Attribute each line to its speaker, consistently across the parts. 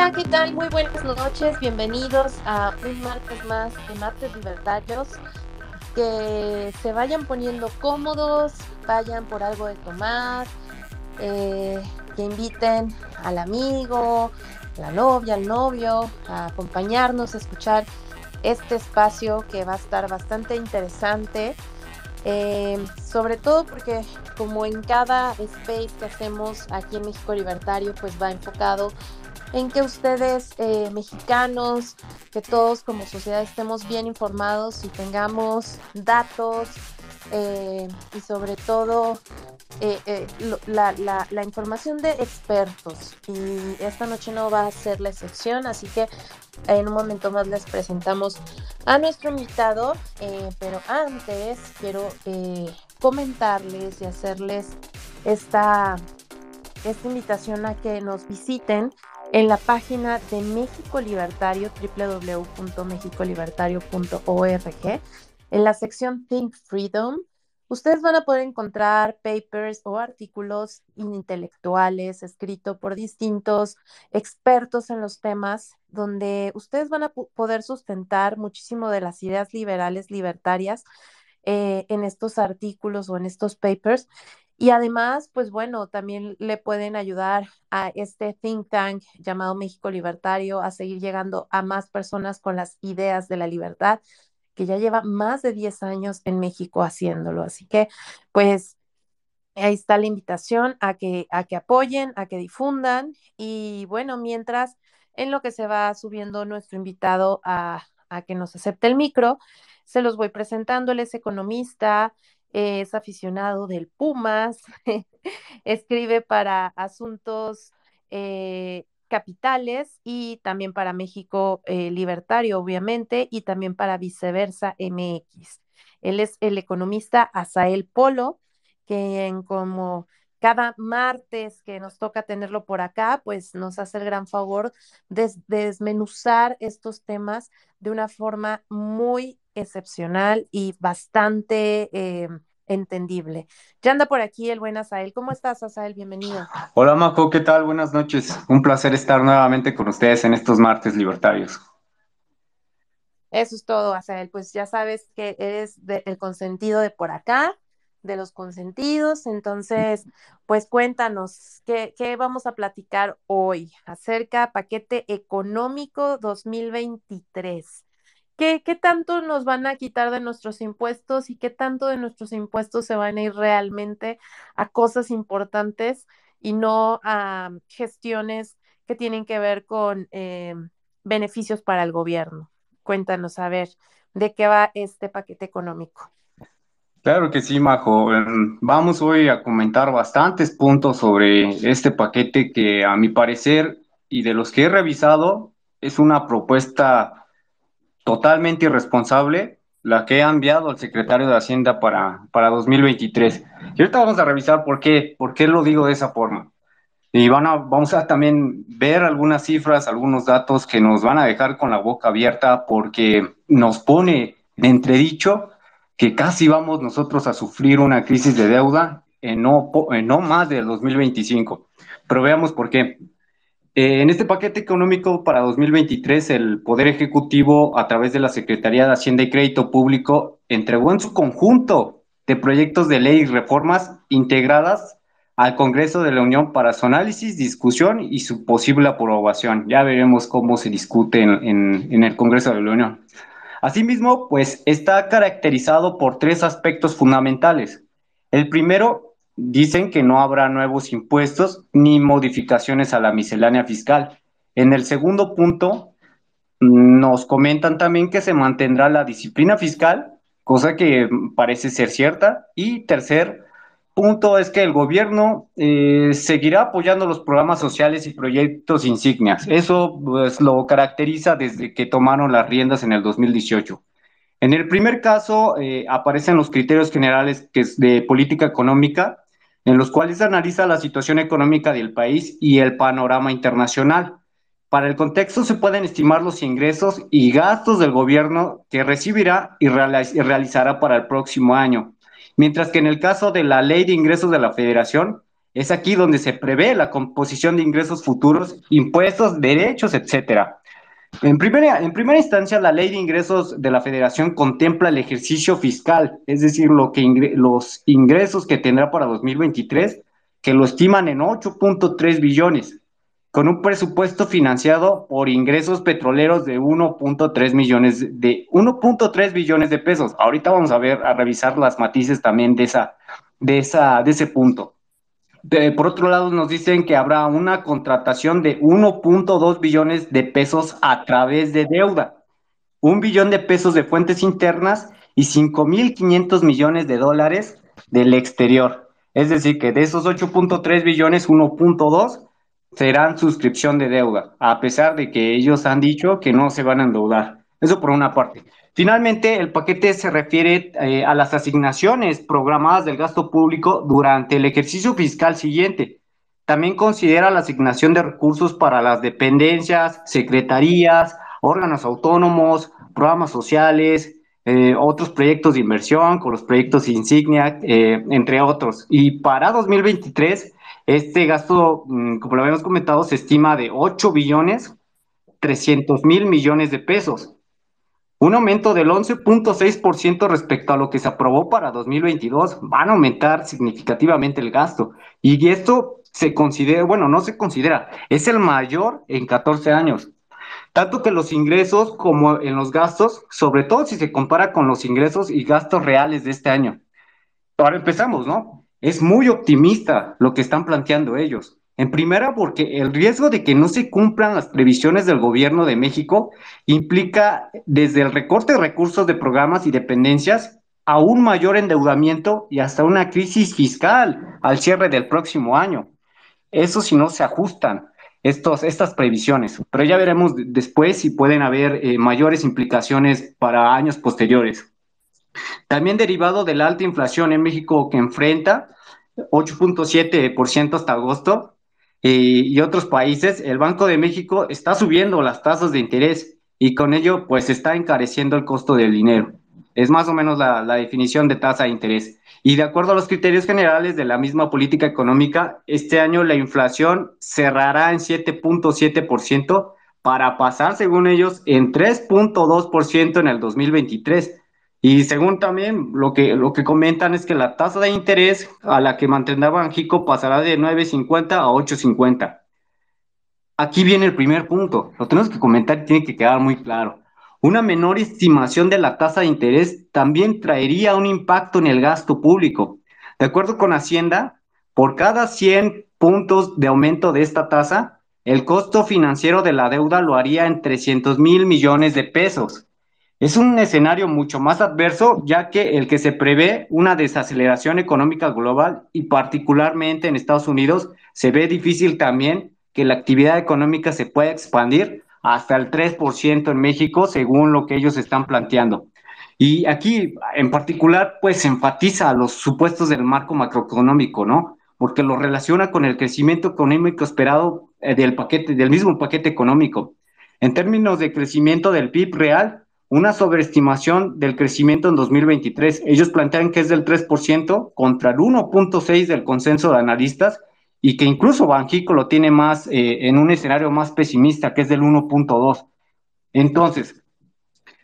Speaker 1: Hola, ¿qué tal? Muy buenas noches, bienvenidos a un martes más de Martes Libertarios. Que se vayan poniendo cómodos, vayan por algo de tomar, eh, que inviten al amigo, la novia, al novio, a acompañarnos, a escuchar este espacio que va a estar bastante interesante. Eh, sobre todo porque como en cada space que hacemos aquí en México Libertario, pues va enfocado en que ustedes eh, mexicanos, que todos como sociedad estemos bien informados y tengamos datos eh, y sobre todo eh, la, la, información de expertos. Y esta noche no va a ser la excepción, así que en un momento más les presentamos a nuestro invitado, pero antes quiero comentarles y hacerles esta, esta invitación a que nos visiten en la página de México Libertario, www.mexicolibertario.org, en la sección Think Freedom, ustedes van a poder encontrar papers o artículos intelectuales escritos por distintos expertos en los temas, donde ustedes van a poder sustentar muchísimo de las ideas liberales libertarias eh, en estos artículos o en estos papers y además, pues bueno, también le pueden ayudar a este think tank llamado México Libertario a seguir llegando a más personas con las ideas de la libertad, que ya lleva más de 10 años en México haciéndolo. Así que, pues, ahí está la invitación a que, a que apoyen, a que difundan. Y bueno, mientras en lo que se va subiendo nuestro invitado a, a que nos acepte el micro, se los voy presentando. Él es economista, es aficionado del Pumas, escribe para asuntos eh, capitales y también para México eh, Libertario, obviamente, y también para Viceversa MX. Él es el economista Asael Polo, quien como cada martes que nos toca tenerlo por acá, pues nos hace el gran favor de, desmenuzar estos temas de una forma muy excepcional y bastante eh, entendible. Ya anda por aquí el buen Asael. ¿Cómo estás, Asael? Bienvenido.
Speaker 2: Hola, Majo, ¿qué tal? Buenas noches. Un placer estar nuevamente con ustedes en estos martes libertarios.
Speaker 1: Eso es todo, Asael. Pues ya sabes que eres el consentido de por acá de los consentidos. Entonces, pues cuéntanos, ¿qué, ¿qué, vamos a platicar hoy acerca paquete económico 2023? ¿Qué, ¿Qué tanto nos van a quitar de nuestros impuestos y qué tanto de nuestros impuestos se van a ir realmente a cosas importantes y no a gestiones que tienen que ver con eh, beneficios para el gobierno? Cuéntanos, a ver, ¿de qué va este paquete económico?
Speaker 2: Claro que sí, Majo. Em, vamos hoy a comentar bastantes puntos sobre este paquete que a mi parecer y de los que he revisado es una propuesta totalmente irresponsable la que ha enviado el secretario de Hacienda para, para 2023. Y ahorita vamos a revisar por qué, por qué lo digo de esa forma. Y vamos a también ver algunas cifras, algunos datos que nos van a dejar con la boca abierta porque nos pone en entredicho que casi vamos nosotros a sufrir una crisis de deuda en no, en no más del 2025. Pero veamos por qué. Eh, en este paquete económico para 2023, el Poder Ejecutivo, a través de la Secretaría de Hacienda y Crédito Público, entregó en su conjunto de proyectos de ley y reformas integradas al Congreso de la Unión para su análisis, discusión y su posible aprobación. Ya veremos cómo se discute en, en el Congreso de la Unión. Asimismo, pues está caracterizado por tres aspectos fundamentales. El primero, dicen que no habrá nuevos impuestos ni modificaciones a la miscelánea fiscal. En el segundo punto, nos comentan también que se mantendrá la disciplina fiscal, cosa que parece ser cierta. Y tercer, punto es que el gobierno eh, seguirá apoyando los programas sociales y proyectos insignias. Eso pues, lo caracteriza desde que tomaron las riendas en el 2018. En el primer caso eh, aparecen los criterios generales que es de política económica, en los cuales analiza la situación económica del país y el panorama internacional. Para el contexto se pueden estimar los ingresos y gastos del gobierno que recibirá y realizará para el próximo año mientras que en el caso de la Ley de Ingresos de la Federación, Es aquí donde se prevé la composición de ingresos futuros, impuestos, derechos, etcétera. En primera, en primera instancia, la ley de ingresos de la federación contempla el ejercicio fiscal, es decir, lo que los ingresos que tendrá para 2023, que lo estiman en 8.3 billones, con un presupuesto financiado por ingresos petroleros de 1.3 millones de 1.3 billones de pesos. Ahorita vamos a ver a revisar las matices también de esa de esa de ese punto por otro lado, nos dicen que habrá una contratación de 1.2 billones de pesos a través de deuda, un billón de pesos de fuentes internas y 5.500 millones de dólares del exterior. Es decir, que de esos 8.3 billones, 1.2 serán suscripción de deuda, a pesar de que ellos han dicho que no se van a endeudar. Eso por una parte. Finalmente, el paquete se refiere eh, a las asignaciones programadas del gasto público durante el ejercicio fiscal siguiente. También considera la asignación de recursos para las dependencias, secretarías, órganos autónomos, programas sociales, eh, otros proyectos de inversión, con los proyectos insignia, eh, entre otros. Y para 2023, este gasto, mm, como lo habíamos comentado, se estima de 8 billones 300 mil millones de pesos un aumento del 11.6% respecto a lo que se aprobó para 2022. Van a aumentar significativamente el gasto. Y esto se considera, bueno, no se considera, es el mayor en 14 años. Tanto que los ingresos como en los gastos, sobre todo si se compara con los ingresos y gastos reales de este año. Ahora empezamos, ¿no? Es muy optimista lo que están planteando ellos. En primera, porque el riesgo de que no se cumplan las previsiones del gobierno de México implica desde el recorte de recursos de programas y dependencias a un mayor endeudamiento y hasta una crisis fiscal al cierre del próximo año. Eso si no se ajustan estos, estas previsiones, pero ya veremos después si pueden haber eh, mayores implicaciones para años posteriores. También derivado de la alta inflación en México que enfrenta, 8.7% hasta agosto, y, otros países, el Banco de México está subiendo las tasas de interés y con ello pues está encareciendo el costo del dinero. Es más o menos la, la definición de tasa de interés. Y de acuerdo a los criterios generales de la misma política económica, este año la inflación cerrará en 7.7% para pasar, según ellos, en 3.2% en el 2023 y según también lo que, lo que comentan es que la tasa de interés a la que mantendrá Banjico pasará de 9.50 a 8.50. Aquí viene el primer punto. Lo tenemos que comentar y tiene que quedar muy claro. Una menor estimación de la tasa de interés también traería un impacto en el gasto público. De acuerdo con Hacienda, por cada 100 puntos de aumento de esta tasa, el costo financiero de la deuda lo haría en 300 mil millones de pesos. Es un escenario mucho más adverso, ya que el que se prevé una desaceleración económica global y particularmente en Estados Unidos, se ve difícil también que la actividad económica se pueda expandir hasta el 3% en México, según lo que ellos están planteando. Y aquí, en particular, pues enfatiza los supuestos del marco macroeconómico, ¿no? Porque lo relaciona con el crecimiento económico esperado eh, del paquete, del mismo paquete económico. En términos de crecimiento del PIB real, una sobreestimación del crecimiento en 2023. Ellos plantean que es del 3% contra el 1.6% del consenso de analistas y que incluso Banjico lo tiene más eh, en un escenario más pesimista, que es del 1.2%. Entonces,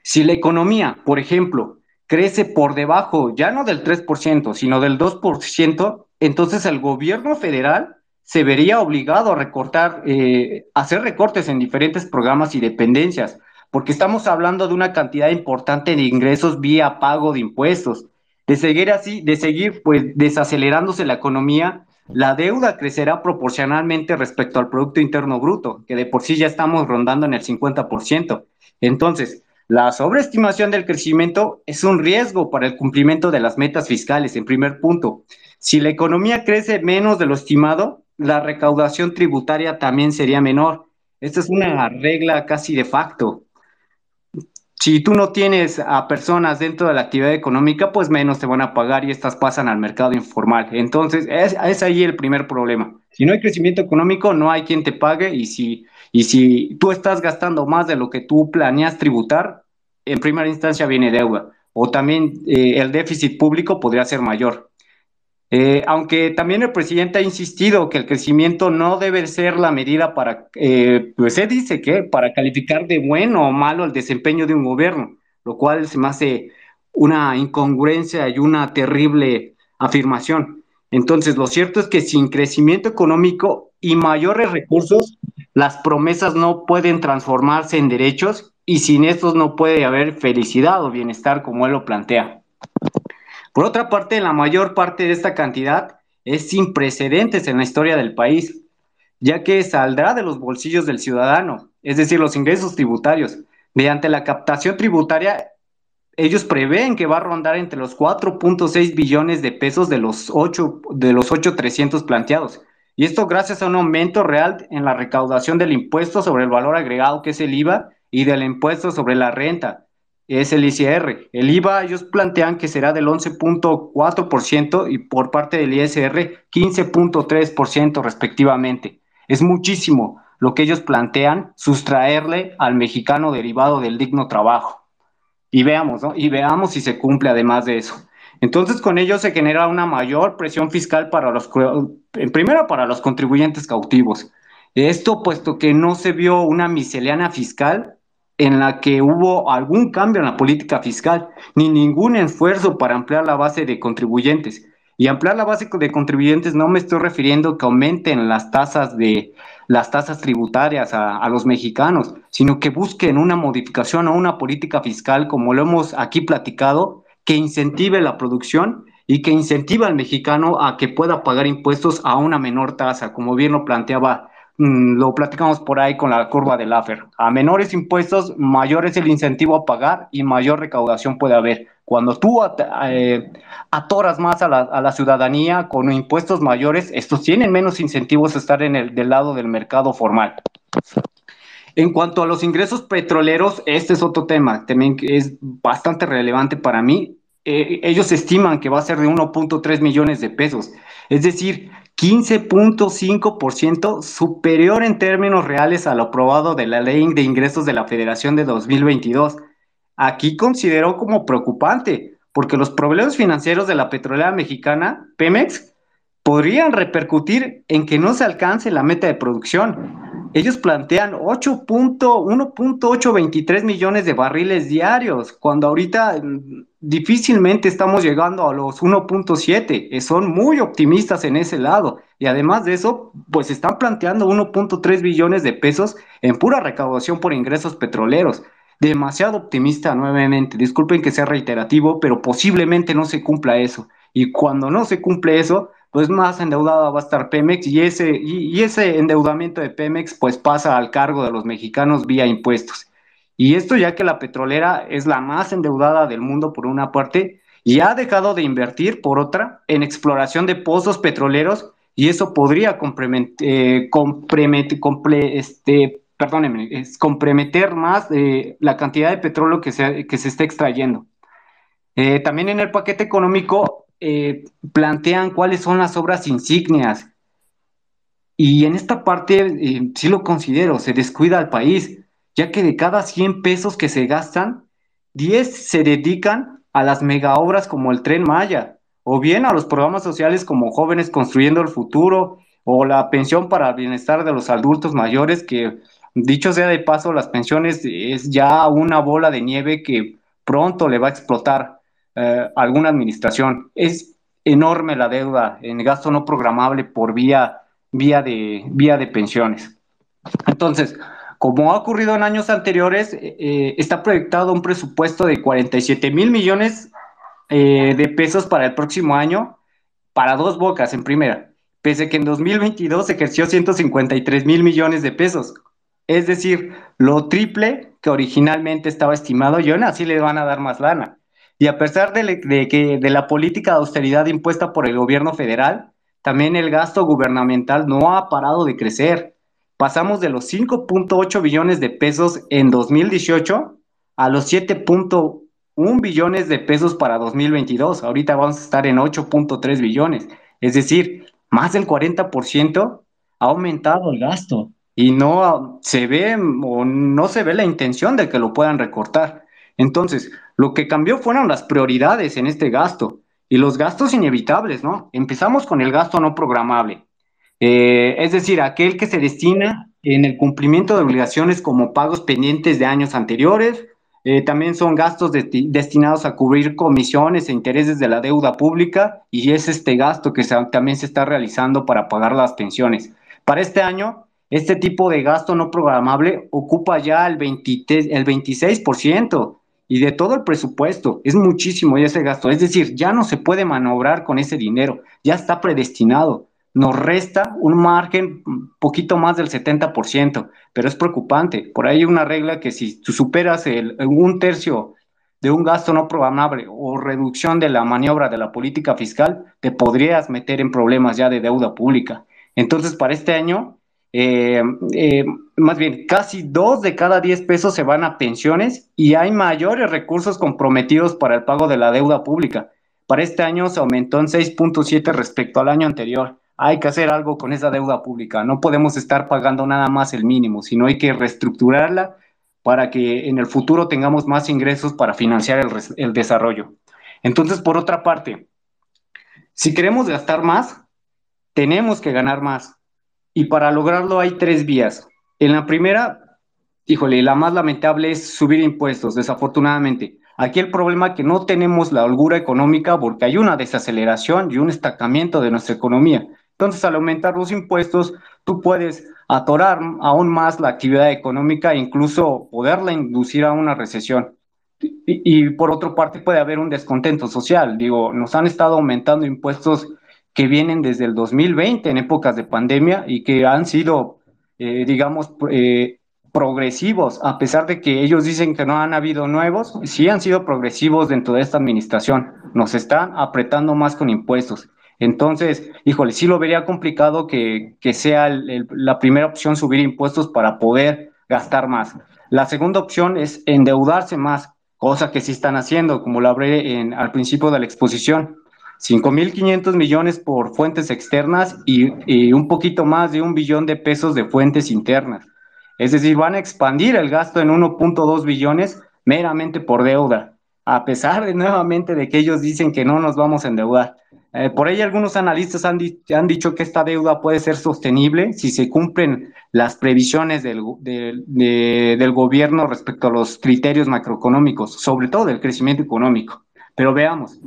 Speaker 2: si la economía, por ejemplo, crece por debajo ya no del 3%, sino del 2%, entonces el gobierno federal se vería obligado a recortar, eh, hacer recortes en diferentes programas y dependencias porque estamos hablando de una cantidad importante de ingresos vía pago de impuestos. De seguir así, de seguir pues desacelerándose la economía, la deuda crecerá proporcionalmente respecto al Producto Interno Bruto, que de por sí ya estamos rondando en el 50%. Entonces, la sobreestimación del crecimiento es un riesgo para el cumplimiento de las metas fiscales, en primer punto. Si la economía crece menos de lo estimado, la recaudación tributaria también sería menor. Esta es una regla casi de facto si tú no tienes a personas dentro de la actividad económica, pues menos te van a pagar y estas pasan al mercado informal. Entonces, es, ahí el primer problema. Si no hay crecimiento económico, no hay quien te pague y si, y si tú estás gastando más de lo que tú planeas tributar, en primera instancia viene deuda. O también eh, el déficit público podría ser mayor. Eh, aunque también el presidente ha insistido que el crecimiento no debe ser la medida para, eh, pues él dice que para calificar de bueno o malo el desempeño de un gobierno, lo cual se me hace una incongruencia y una terrible afirmación. Entonces, lo cierto es que sin crecimiento económico y mayores recursos, las promesas no pueden transformarse en derechos y sin estos no puede haber felicidad o bienestar como él lo plantea. Por otra parte, la mayor parte de esta cantidad es sin precedentes en la historia del país, ya que saldrá de los bolsillos del ciudadano, es decir, los ingresos tributarios. Mediante la captación tributaria, ellos prevén que va a rondar entre los 4.6 billones de pesos de los 8 de los 8.300 planteados. Y esto gracias a un aumento real en la recaudación del impuesto sobre el valor agregado, que es el IVA, y del impuesto sobre la renta, es el ICR. El IVA ellos plantean que será del 11.4% y por parte del ISR 15.3% respectivamente. Es muchísimo lo que ellos plantean sustraerle al mexicano derivado del digno trabajo. Y veamos, ¿no? Y veamos si se cumple además de eso. Entonces, con ello se genera una mayor presión fiscal para los, en primera para los contribuyentes cautivos. Esto puesto que no se vio una miscelánea fiscal en la que hubo algún cambio en la política fiscal, ni ningún esfuerzo para ampliar la base de contribuyentes. Y ampliar la base de contribuyentes no me estoy refiriendo que aumenten las tasas de las tasas tributarias a, los mexicanos, sino que busquen una modificación o una política fiscal, como lo hemos aquí platicado, que incentive la producción y que incentive al mexicano a que pueda pagar impuestos a una menor tasa, como bien lo planteaba lo platicamos por ahí con la curva del AFER. A menores impuestos, mayor es el incentivo a pagar y mayor recaudación puede haber. Cuando tú eh, atoras más a la, ciudadanía con impuestos mayores, estos tienen menos incentivos a estar en el del lado del mercado formal. En cuanto a los ingresos petroleros, este es otro tema, también es bastante relevante para mí. Eh, ellos estiman que va a ser de 1.3 millones de pesos. Es decir, 15.5% superior en términos reales a lo aprobado de la Ley de Ingresos de la Federación de 2022. Aquí considero como preocupante, porque los problemas financieros de la petrolera mexicana, Pemex, podrían repercutir en que no se alcance la meta de producción. Ellos plantean 8.1.823 millones de barriles diarios, cuando ahorita mm, difícilmente estamos llegando a los 1.7. Eh, son muy optimistas en ese lado. Y además de eso, pues están planteando 1.3 billones de pesos en pura recaudación por ingresos petroleros. Demasiado optimista nuevamente. Disculpen que sea reiterativo, pero posiblemente no se cumpla eso. Y cuando no se cumple eso, pues más endeudada va a estar Pemex y ese, y ese endeudamiento de Pemex pues pasa al cargo de los mexicanos vía impuestos. Y esto ya que la petrolera es la más endeudada del mundo por una parte y ha dejado de invertir por otra en exploración de pozos petroleros y eso podría eh, este, es comprometer más eh, la cantidad de petróleo que se, que se está extrayendo. Eh, también en el paquete económico eh, plantean cuáles son las obras insignias. Y en esta parte sí lo considero, se descuida al país ya que de cada 100 pesos que se gastan, 10 se dedican a las megaobras como el tren Maya, o bien a los programas sociales como Jóvenes Construyendo el Futuro, o la pensión para el bienestar de los adultos mayores, que dicho sea de paso, las pensiones es ya una bola de nieve que pronto le va a explotar eh, alguna administración. Es enorme la deuda en gasto no programable por vía, vía, de, vía de pensiones. Entonces, como ha ocurrido en años anteriores, eh, eh, está proyectado un presupuesto de 47 mil millones de pesos para el próximo año para dos bocas en primera, pese que en 2022 ejerció 153 mil millones de pesos. Es decir, lo triple que originalmente estaba estimado y aún así le van a dar más lana. Y a pesar de, que, de la política de austeridad impuesta por el gobierno federal, también el gasto gubernamental no ha parado de crecer pasamos de los 5.8 billones de pesos en 2018 a los 7.1 billones de pesos para 2022. Ahorita vamos a estar en 8.3 billones. Es decir, más del 40% ha aumentado el gasto y no se ve o no se ve la intención de que lo puedan recortar. Entonces, lo que cambió fueron las prioridades en este gasto y los gastos inevitables, ¿no? Empezamos con el gasto no programable, eh, es decir, aquel que se destina en el cumplimiento de obligaciones como pagos pendientes de años anteriores, eh, también son gastos destinados a cubrir comisiones e intereses de la deuda pública y es este gasto que también se está realizando para pagar las pensiones. Para este año, este tipo de gasto no programable ocupa ya el, 23, el 26% y de todo el presupuesto. Es muchísimo ese gasto. Es decir, ya no se puede manobrar con ese dinero, ya está predestinado nos resta un margen poquito más del 70%, pero es preocupante. Por ahí hay una regla que si tú superas el, un tercio de un gasto no programable o reducción de la maniobra de la política fiscal, te podrías meter en problemas ya de deuda pública. Entonces, para este año, eh, eh, más bien, casi dos de cada diez pesos se van a pensiones y hay mayores recursos comprometidos para el pago de la deuda pública. Para este año se aumentó en 6.7 respecto al año anterior hay que hacer algo con esa deuda pública. No podemos estar pagando nada más el mínimo, sino hay que reestructurarla para que en el futuro tengamos más ingresos para financiar el, desarrollo. Entonces, por otra parte, si queremos gastar más, tenemos que ganar más. Y para lograrlo hay tres vías. En la primera, híjole, la más lamentable es subir impuestos, desafortunadamente. Aquí el problema es que no tenemos la holgura económica porque hay una desaceleración y un estancamiento de nuestra economía. Entonces, al aumentar los impuestos, tú puedes atorar aún más la actividad económica e incluso poderla inducir a una recesión. Y, por otra parte puede haber un descontento social. Digo, nos han estado aumentando impuestos que vienen desde el 2020 en épocas de pandemia y que han sido, eh, digamos, eh, progresivos, a pesar de que ellos dicen que no han habido nuevos, sí han sido progresivos dentro de esta administración. Nos están apretando más con impuestos. Entonces, híjole, sí lo vería complicado que, sea la primera opción subir impuestos para poder gastar más. La segunda opción es endeudarse más, cosa que sí están haciendo, como lo hablé en, al principio de la exposición. 5.500 millones por fuentes externas y, un poquito más de un billón de pesos de fuentes internas. Es decir, van a expandir el gasto en 1.2 billones meramente por deuda, a pesar de nuevamente de que ellos dicen que no nos vamos a endeudar. Eh, por ahí algunos analistas han, dicho que esta deuda puede ser sostenible si se cumplen las previsiones del, del gobierno respecto a los criterios macroeconómicos, sobre todo del crecimiento económico. Pero veamos,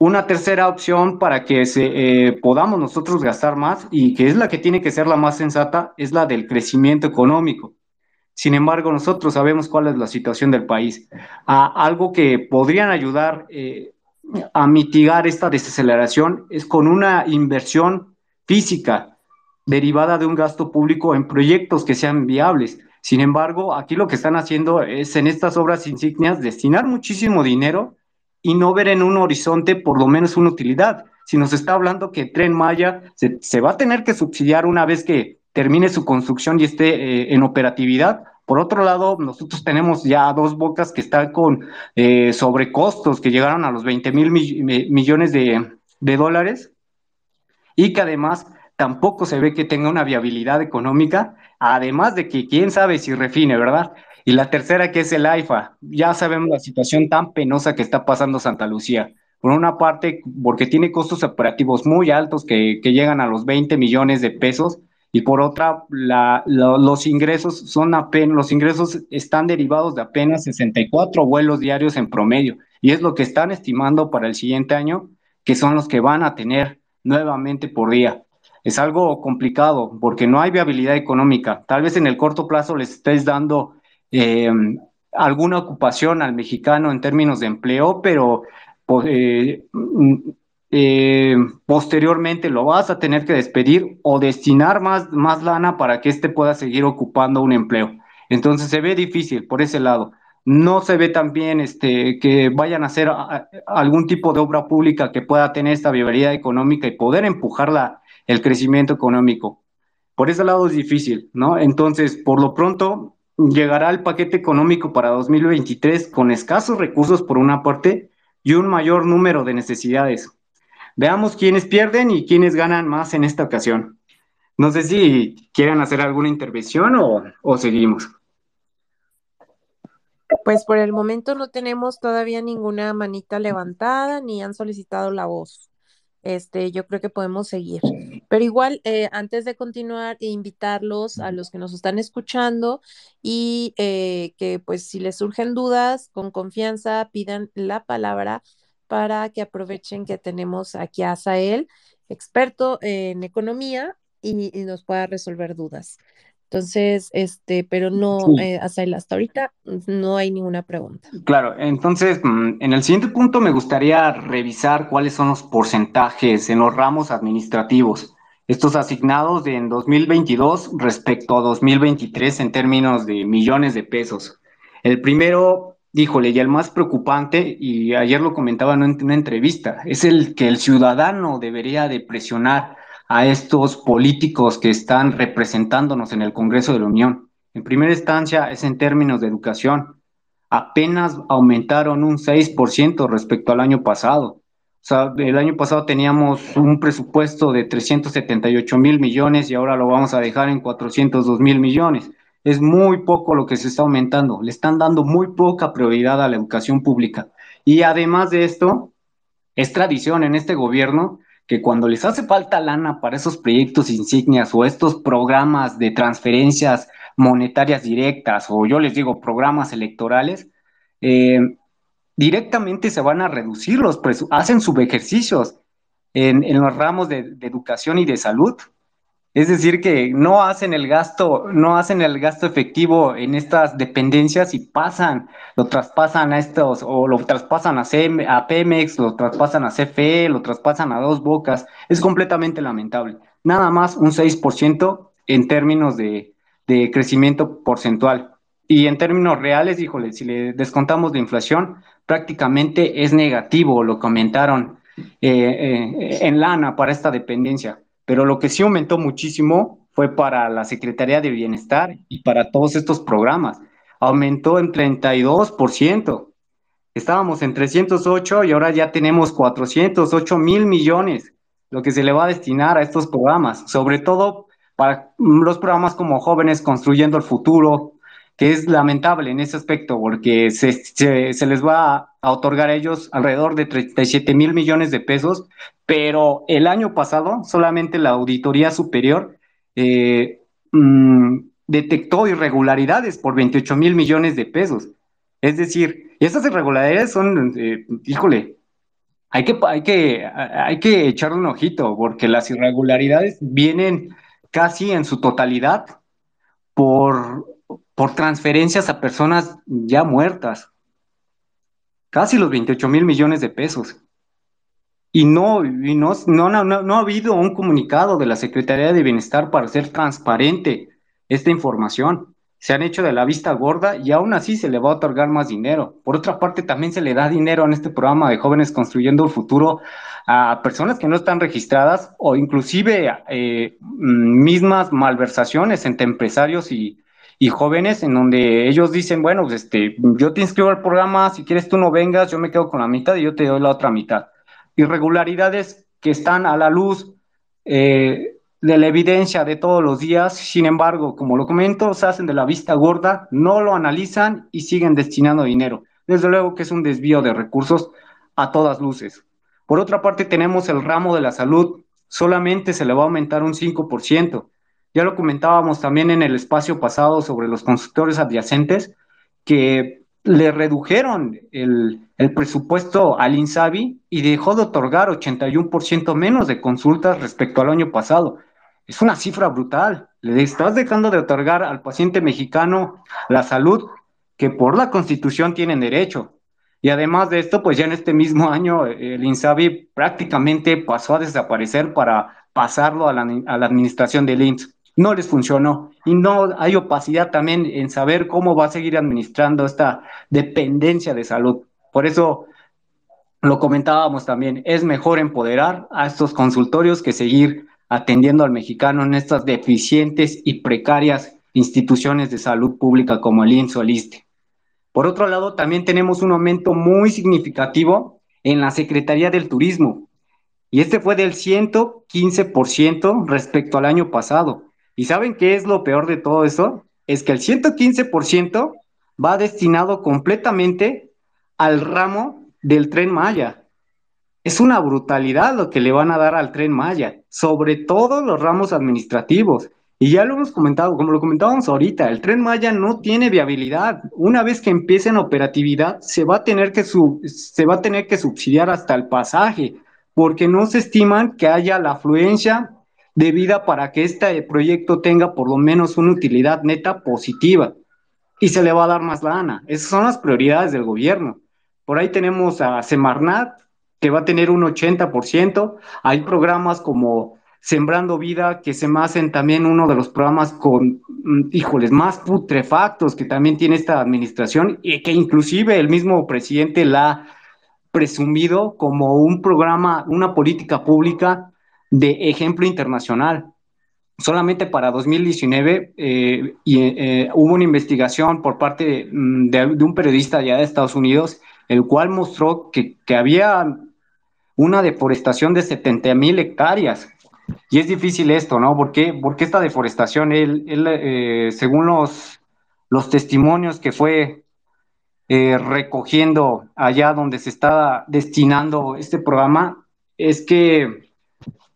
Speaker 2: una tercera opción para que se, eh, podamos nosotros gastar más y que es la que tiene que ser la más sensata, es la del crecimiento económico. Sin embargo, nosotros sabemos cuál es la situación del país. A algo que podrían ayudar eh, a mitigar esta desaceleración es con una inversión física derivada de un gasto público en proyectos que sean viables. Sin embargo, aquí lo que están haciendo es en estas obras insignias destinar muchísimo dinero y no ver en un horizonte por lo menos una utilidad. Si nos está hablando que Tren Maya se, va a tener que subsidiar una vez que termine su construcción y esté eh, en operatividad, por otro lado, nosotros tenemos ya dos bocas que están con eh, sobrecostos que llegaron a los 20 mil millones de, dólares y que además tampoco se ve que tenga una viabilidad económica, además de que quién sabe si refine, ¿verdad? Y la tercera que es el AIFA. Ya sabemos la situación tan penosa que está pasando Santa Lucía. Por una parte, porque tiene costos operativos muy altos que, llegan a los 20 millones de pesos y por otra, los ingresos son apenas, los ingresos están derivados de apenas 64 vuelos diarios en promedio, y es lo que están estimando para el siguiente año, que son los que van a tener nuevamente por día. Es algo complicado porque no hay viabilidad económica. Tal vez en el corto plazo les estés dando eh, alguna ocupación al mexicano en términos de empleo, pero pues, eh, eh, posteriormente lo vas a tener que despedir o destinar más, más lana para que éste pueda seguir ocupando un empleo. Entonces se ve difícil por ese lado. No se ve también este, que vayan a hacer algún tipo de obra pública que pueda tener esta viabilidad económica y poder empujar la, el crecimiento económico. Por ese lado es difícil, ¿no? Entonces, por lo pronto, llegará el paquete económico para 2023 con escasos recursos por una parte y un mayor número de necesidades. Veamos quiénes pierden y quiénes ganan más en esta ocasión. No sé si quieren hacer alguna intervención o, seguimos.
Speaker 1: Pues por el momento no tenemos todavía ninguna manita levantada ni han solicitado la voz. Este, yo creo que podemos seguir. Pero igual, eh, antes de continuar, invitarlos a los que nos están escuchando y eh, que pues si les surgen dudas, con confianza pidan la palabra para que aprovechen que tenemos aquí a Asael, experto en economía, y, nos pueda resolver dudas. Entonces, este, pero no, eh, hasta ahorita no hay ninguna pregunta.
Speaker 2: Claro, entonces, mm, en el siguiente punto me gustaría revisar cuáles son los porcentajes en los ramos administrativos, estos asignados en 2022 respecto a 2023 en términos de millones de pesos. El primero Híjole, y el más preocupante, y ayer lo comentaba en una entrevista, es el que el ciudadano debería de presionar a estos políticos que están representándonos en el Congreso de la Unión. En primera instancia es en términos de educación. Apenas aumentaron un 6% respecto al año pasado. O sea, el año pasado teníamos un presupuesto de 378 mil millones y ahora lo vamos a dejar en 402 mil millones es muy poco lo que se está aumentando. Le están dando muy poca prioridad a la educación pública. Y además de esto, es tradición en este gobierno que cuando les hace falta lana para esos proyectos insignias o estos programas de transferencias monetarias directas o yo les digo programas electorales, eh, directamente se van a reducir los presupuestos, hacen subejercicios en, en los ramos de educación y de salud es decir, que no hacen el gasto, no hacen el gasto efectivo en estas dependencias y pasan, lo traspasan a estos, o lo traspasan a, a Pemex, lo traspasan a CFE, lo traspasan a dos bocas. Es completamente lamentable. Nada más un 6% en términos de, de crecimiento porcentual. Y en términos reales, híjole, si le descontamos de inflación, prácticamente es negativo, lo comentaron eh, eh, en lana para esta dependencia pero lo que sí aumentó muchísimo fue para la Secretaría de Bienestar y para todos estos programas. Aumentó en 32%. Estábamos en 308 y ahora ya tenemos 408 mil millones, lo que se le va a destinar a estos programas, sobre todo para los programas como Jóvenes Construyendo el Futuro, es lamentable en ese aspecto, porque se, se, les va a otorgar a ellos alrededor de 37 mil millones de pesos, pero el año pasado solamente la Auditoría Superior eh, mm, detectó irregularidades por 28 mil millones de pesos. Es decir, estas irregularidades son, eh, híjole, hay que, hay, que, hay que echarle un ojito, porque las irregularidades vienen casi en su totalidad por por transferencias a personas ya muertas. Casi los 28 mil millones de pesos. Y, no, y no, no, no, no, ha habido un comunicado de la Secretaría de Bienestar para hacer transparente esta información. Se han hecho de la vista gorda y aún así se le va a otorgar más dinero. Por otra parte, también se le da dinero en este programa de jóvenes construyendo el futuro a personas que no están registradas o inclusive eh, mismas malversaciones entre empresarios y, y jóvenes en donde ellos dicen, bueno, pues, este, yo te inscribo al programa, si quieres tú no vengas, yo me quedo con la mitad y yo te doy la otra mitad. Irregularidades que están a la luz eh, de la evidencia de todos los días, sin embargo, como lo comento, se hacen de la vista gorda, no lo analizan y siguen destinando dinero. Desde luego que es un desvío de recursos a todas luces. Por otra parte, tenemos el ramo de la salud, solamente se le va a aumentar un 5%. Ya lo comentábamos también en el espacio pasado sobre los consultores adyacentes, que le redujeron el, presupuesto al INSABI y dejó de otorgar 81% menos de consultas respecto al año pasado. Es una cifra brutal. Le estás dejando de otorgar al paciente mexicano la salud que por la constitución tienen derecho. Y además de esto, pues ya en este mismo año el INSABI prácticamente pasó a desaparecer para pasarlo a la, a la administración del INSS no les funcionó y no hay opacidad también en saber cómo va a seguir administrando esta dependencia de salud. Por eso lo comentábamos también, es mejor empoderar a estos consultorios que seguir atendiendo al mexicano en estas deficientes y precarias instituciones de salud pública como el INSS o el. Por otro lado, también tenemos un aumento muy significativo en la Secretaría del Turismo, y este fue del 115% respecto al año pasado. ¿Y saben qué es lo peor de todo eso? Es que el 115% va destinado completamente al ramo del tren Maya. Es una brutalidad lo que le van a dar al tren Maya, sobre todo los ramos administrativos. Y ya lo hemos comentado, como lo comentábamos ahorita, el tren Maya no tiene viabilidad. Una vez que empiece en operatividad, se va a tener que, se va a tener que subsidiar hasta el pasaje, porque no se estiman que haya la afluencia debida para que este proyecto tenga por lo menos una utilidad neta positiva. Y se le va a dar más lana. Esas son las prioridades del gobierno. Por ahí tenemos a Semarnat, que va a tener un 80%. Hay programas como Sembrando Vida, que se me hacen también uno de los programas con, mm, híjoles, más putrefactos que también tiene esta administración y que inclusive el mismo presidente la ha presumido como un programa, una política pública de ejemplo internacional. Solamente para 2019 eh, y, eh, hubo una investigación por parte mm, de, un periodista allá de Estados Unidos, el cual mostró que, que había una deforestación de 70 mil hectáreas y es difícil esto, ¿no? ¿Por qué? Porque esta deforestación, él, él eh, según los, los testimonios que fue recogiendo allá donde se estaba destinando este programa, es que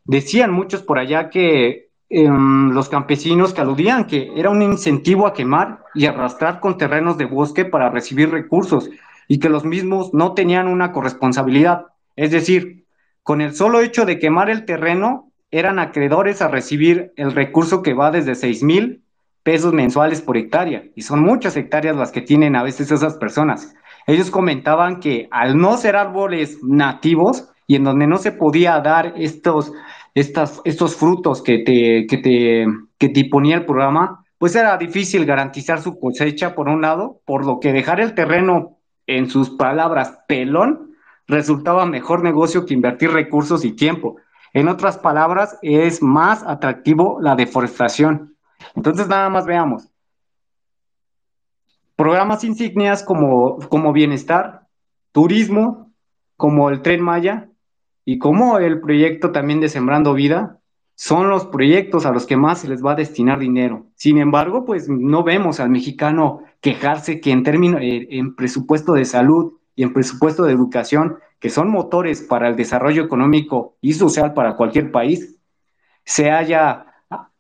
Speaker 2: decían muchos por allá que eh, los campesinos que aludían que era un incentivo a quemar y arrastrar con terrenos de bosque para recibir recursos y que los mismos no tenían una corresponsabilidad. Es decir, con el solo hecho de quemar el terreno, eran acreedores a recibir el recurso que va desde 6 mil pesos mensuales por hectárea, y son muchas hectáreas las que tienen a veces esas personas. Ellos comentaban que al no ser árboles nativos y en donde no se podía dar estos, estas, estos frutos que te, que, te, que te ponía el programa, pues era difícil garantizar su cosecha por un lado, por lo que dejar el terreno, en sus palabras, pelón, resultaba mejor negocio que invertir recursos y tiempo. En otras palabras, es más atractivo la deforestación. Entonces, nada más veamos. Programas insignias como, como bienestar, turismo, como el tren Maya y como el proyecto también de Sembrando Vida, son los proyectos a los que más se les va a destinar dinero. Sin embargo, pues no vemos al mexicano quejarse que en términos, eh, en presupuesto de salud y en presupuesto de educación que son motores para el desarrollo económico y social para cualquier país, se haya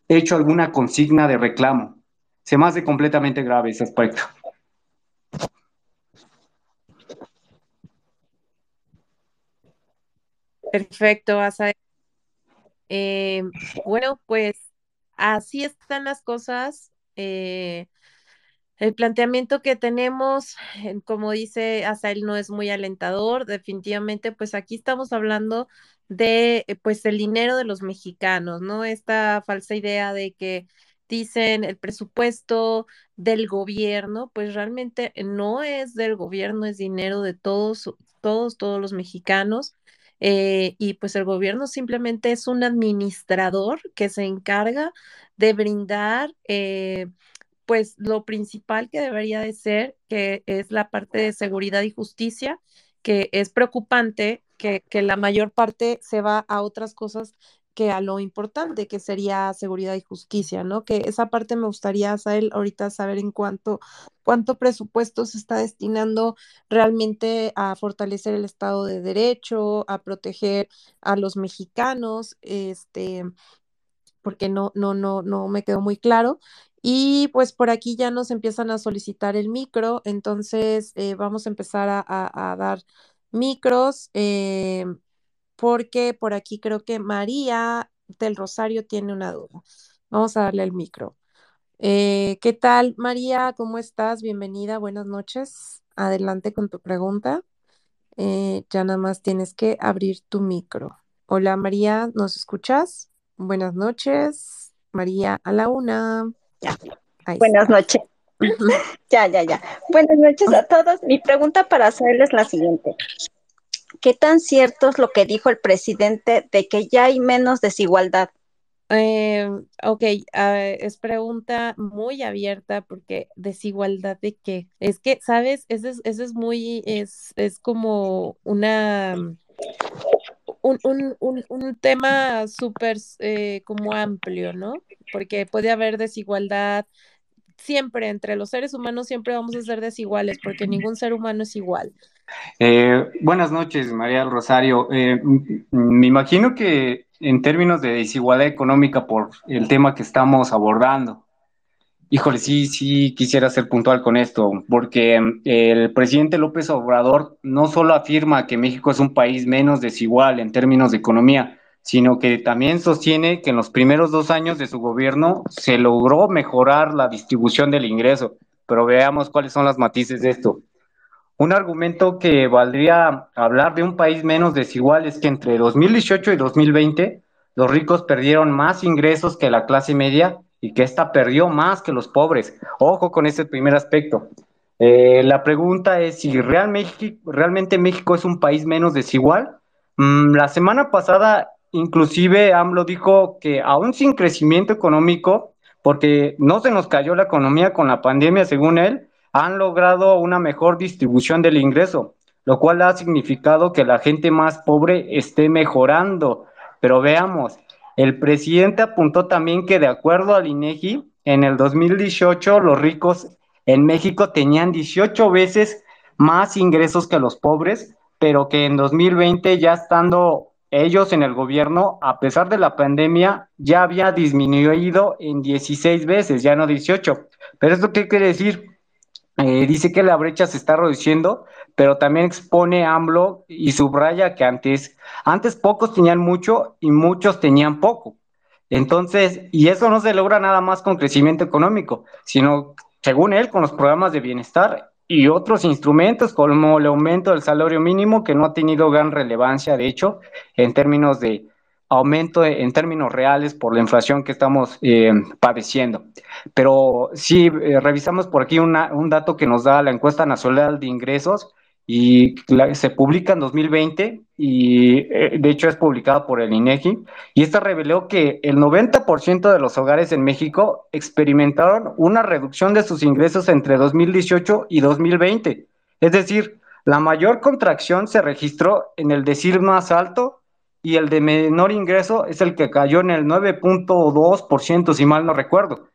Speaker 2: hecho alguna consigna de reclamo. Se me hace completamente grave ese aspecto.
Speaker 1: Perfecto, Asa. Eh, bueno, pues así están las cosas. Eh, el planteamiento que tenemos, como dice Asael, no es muy alentador. Definitivamente, pues aquí estamos hablando de, eh, pues, el dinero de los mexicanos, ¿no? Esta falsa idea de que dicen el presupuesto del gobierno, pues realmente no es del gobierno, es dinero de todos, todos, todos los mexicanos. Eh, y pues el gobierno simplemente es un administrador que se encarga de brindar eh, pues lo principal que debería de ser, que es la parte de seguridad y justicia, que es preocupante que, la mayor parte se va a otras cosas que a lo importante, que sería seguridad y justicia, ¿no? Que esa parte me gustaría saber ahorita saber en cuánto, cuánto presupuesto se está destinando realmente a fortalecer el Estado de Derecho, a proteger a los mexicanos, este, porque no, no, no, no me quedó muy claro. Y pues por aquí ya nos empiezan a solicitar el micro, entonces eh, vamos a empezar a, dar micros, eh, porque por aquí creo que María del Rosario tiene una duda. Vamos a darle el micro. Eh, ¿Qué tal, María? ¿Cómo estás? Bienvenida, buenas noches. Adelante con tu pregunta. ya nada más tienes que abrir tu micro. Hola, María, ¿nos escuchas? Buenas noches. María a la una.
Speaker 3: Buenas noches. ya, ya, ya. Buenas noches a todos. Mi pregunta para hacerles es la siguiente. ¿Qué tan cierto es lo que dijo el presidente de que ya hay menos desigualdad?
Speaker 1: Eh, ok, es pregunta muy abierta porque desigualdad de qué. Es que, ¿sabes? Ese es, es muy, es, es como una, un, un, un, un tema súper eh, como amplio, ¿no? porque puede haber desigualdad siempre entre los seres humanos siempre vamos a ser desiguales porque ningún ser humano es igual.
Speaker 2: Eh, buenas noches, María Rosario. Eh, me imagino que en términos de desigualdad económica por el tema que estamos abordando, híjole, sí, sí quisiera ser puntual con esto, porque el presidente López Obrador no solo afirma que México es un país menos desigual en términos de economía, sino que también sostiene que en los primeros dos años de su gobierno se logró mejorar la distribución del ingreso. Pero veamos cuáles son las matices de esto. Un argumento que valdría hablar de un país menos desigual es que entre 2018 y 2020 los ricos perdieron más ingresos que la clase media y que ésta perdió más que los pobres. Ojo con ese primer aspecto. Eh, la pregunta es si realmente México es un país menos desigual. Mm, la semana pasada Inclusive AMLO dijo que aún sin crecimiento económico, porque no se nos cayó la economía con la pandemia, según él, han logrado una mejor distribución del ingreso, lo cual ha significado que la gente más pobre esté mejorando. Pero veamos, el presidente apuntó también que de acuerdo al INEGI, en el 2018 los ricos en México tenían 18 veces más ingresos que los pobres, pero que en 2020 ya estando ellos en el gobierno, a pesar de la pandemia, ya había disminuido en 16 veces, ya no 18. Pero esto qué quiere decir? Eh, dice que la brecha se está reduciendo, pero también expone AMLO y subraya que antes, antes pocos tenían mucho y muchos tenían poco. Entonces, y eso no se logra nada más con crecimiento económico, sino, según él, con los programas de bienestar y otros instrumentos como el aumento del salario mínimo que no ha tenido gran relevancia, de hecho, en términos de aumento en términos reales por la inflación que estamos eh, padeciendo. Pero si eh, revisamos por aquí un dato que nos da la encuesta nacional de ingresos, y se publica en 2020 y eh, de hecho es publicada por el INEGI y esta reveló que el 90% de los hogares en México experimentaron una reducción de sus ingresos entre 2018 y 2020. Es decir, la mayor contracción se registró en el decir más alto y el de menor ingreso es el que cayó en el 9.2%, si mal no recuerdo.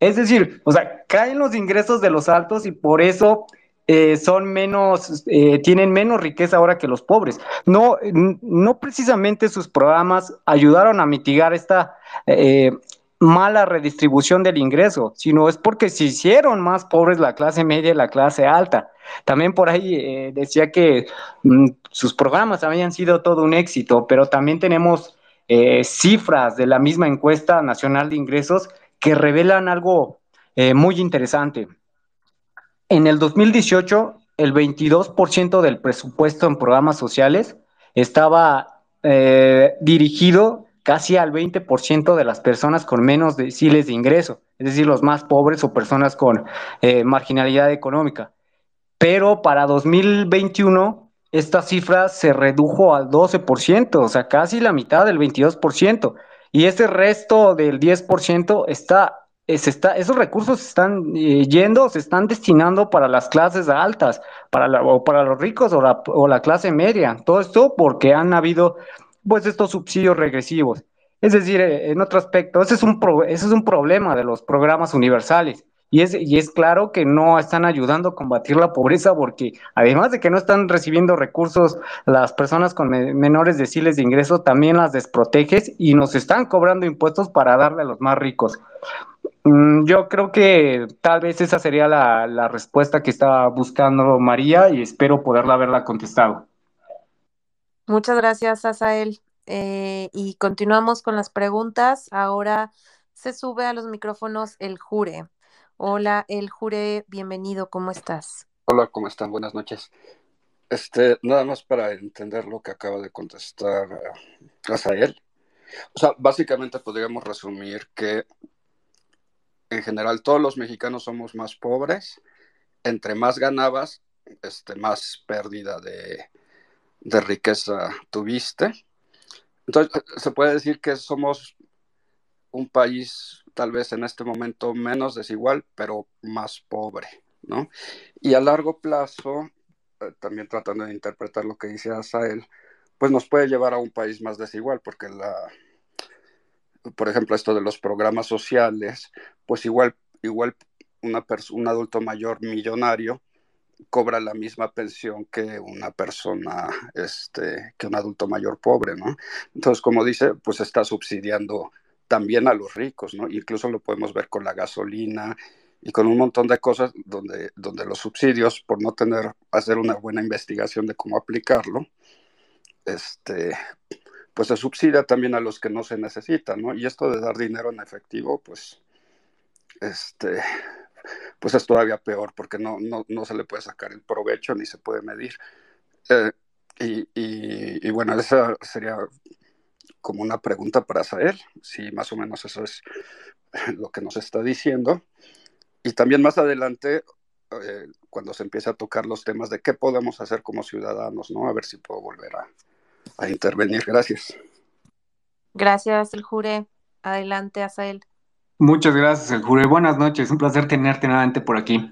Speaker 2: Es decir, o sea, caen los ingresos de los altos y por eso eh, son menos, eh, tienen menos riqueza ahora que los pobres. No, no precisamente sus programas ayudaron a mitigar esta eh, mala redistribución del ingreso, sino es porque se hicieron más pobres la clase media y la clase alta. También por ahí decía que mm, sus programas habían sido todo un éxito, pero también tenemos cifras de la misma encuesta nacional de ingresos que revelan algo muy interesante. En el 2018, el 22% del presupuesto en programas sociales estaba eh, dirigido casi al 20% de las personas con menos deciles de ingreso, es decir, los más pobres o personas con eh, marginalidad económica. Pero para 2021, esta cifra se redujo al 12%, o sea, casi la mitad del 22%. Y ese resto del 10% está está, esos recursos están eh, yendo, se están destinando para las clases altas, para o para los ricos o la, la clase media. Todo esto porque han habido pues estos subsidios regresivos. Es decir, eh, en otro aspecto, ese es un, ese es un problema de los programas universales. Y es, y es claro que no están ayudando a combatir la pobreza porque además de que no están recibiendo recursos las personas con menores deciles de ingreso, también las desproteges y nos están cobrando impuestos para darle a los más ricos. Mm, yo creo que tal vez esa sería la, respuesta que estaba buscando María y espero poderla haberla contestado.
Speaker 1: Muchas gracias, Asael. Eh, y continuamos con las preguntas. Ahora se sube a los micrófonos el Jure. Hola, el Jure, bienvenido, ¿cómo estás?
Speaker 4: Hola, ¿cómo están? Buenas noches. Este, nada más para entender lo que acaba de contestar Asael. O sea, básicamente podríamos resumir que en general todos los mexicanos somos más pobres. Entre más ganabas, este, más pérdida de, riqueza tuviste. Entonces, se puede decir que somos un país tal vez en este momento menos desigual, pero más pobre, ¿no? Y a largo plazo, eh, también tratando de interpretar lo que dice Asael, pues nos puede llevar a un país más desigual, porque la, por ejemplo, esto de los programas sociales, pues igual, igual una un adulto mayor millonario cobra la misma pensión que una persona, este, que un adulto mayor pobre, ¿no? Entonces, como dice, pues está subsidiando también a los ricos, ¿no? Incluso lo podemos ver con la gasolina y con un montón de cosas donde, donde los subsidios, por no tener, hacer una buena investigación de cómo aplicarlo, este, pues se subsidia también a los que no se necesitan, ¿no? Y esto de dar dinero en efectivo, pues, este, pues es todavía peor porque no, no, se le puede sacar el provecho ni se puede medir. Eh, y, y, bueno, esa sería como una pregunta para Sael, si más o menos eso es lo que nos está diciendo. Y también más adelante, eh, cuando se empiece a tocar los temas de qué podemos hacer como ciudadanos, ¿no? A ver si puedo volver a, a intervenir. Gracias.
Speaker 1: Gracias, el jure. Adelante, Asael.
Speaker 2: Muchas gracias, el jure. Buenas noches, un placer tenerte nuevamente por aquí.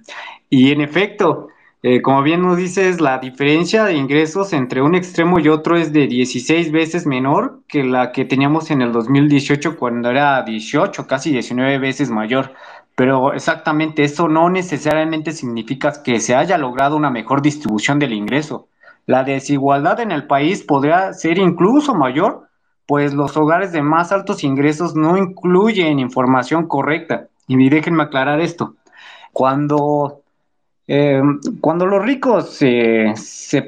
Speaker 2: Y en efecto, eh, como bien nos dices, la diferencia de ingresos entre un extremo y otro es de 16 veces menor que la que teníamos en el 2018 cuando era 18, casi 19 veces mayor. Pero exactamente eso no necesariamente significa que se haya logrado una mejor distribución del ingreso. La desigualdad en el país podría ser incluso mayor, pues los hogares de más altos ingresos no incluyen información correcta. Y déjenme aclarar esto. Cuando, eh, cuando los ricos se, se,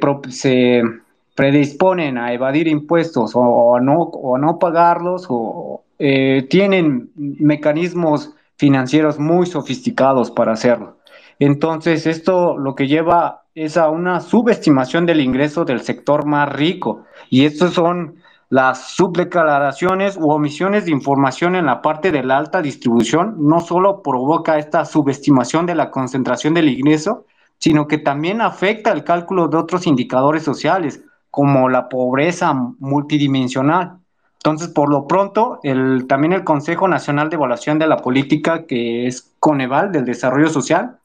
Speaker 2: predisponen a evadir impuestos o, no, o no pagarlos o eh, tienen mecanismos financieros muy sofisticados para hacerlo. Entonces, esto lo que lleva es a una subestimación del ingreso del sector más rico. Y estos son las subdeclaraciones u omisiones de información en la parte de la alta distribución. No solo provoca esta subestimación de la concentración del ingreso, sino que también afecta el cálculo de otros indicadores sociales, como la pobreza multidimensional. Entonces, por lo pronto, el, también el Consejo Nacional de Evaluación de la Política, que es Coneval del Desarrollo Social,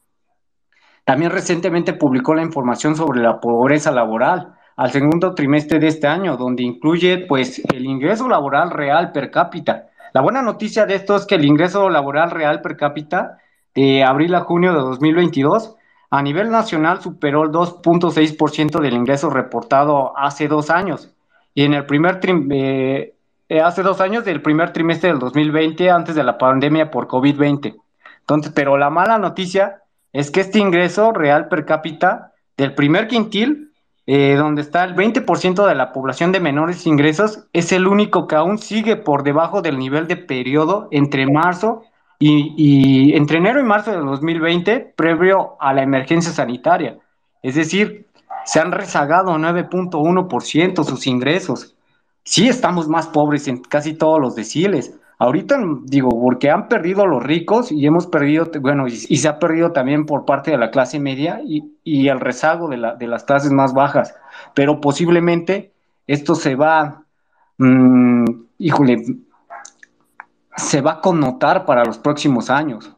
Speaker 2: también recientemente publicó la información sobre la pobreza laboral al segundo trimestre de este año, donde incluye pues el ingreso laboral real per cápita. La buena noticia de esto es que el ingreso laboral real per cápita de abril a junio de 2022 a nivel nacional superó el 2.6% del ingreso reportado hace dos años. Y en el primer eh, eh, hace dos años del primer trimestre del 2020, antes de la pandemia por COVID-20. Entonces, pero la mala noticia es que este ingreso real per cápita del primer quintil, eh, donde está el 20% de la población de menores ingresos, es el único que aún sigue por debajo del nivel de periodo entre marzo y, y entre enero y marzo del 2020, previo a la emergencia sanitaria. Es decir, se han rezagado 9.1% sus ingresos sí estamos más pobres en casi todos los deciles. Ahorita digo, porque han perdido los ricos y hemos perdido, bueno, y, se ha perdido también por parte de la clase media y, el rezago de, la, de, las clases más bajas. Pero posiblemente esto se va, mm, híjole, se va a connotar para los próximos años.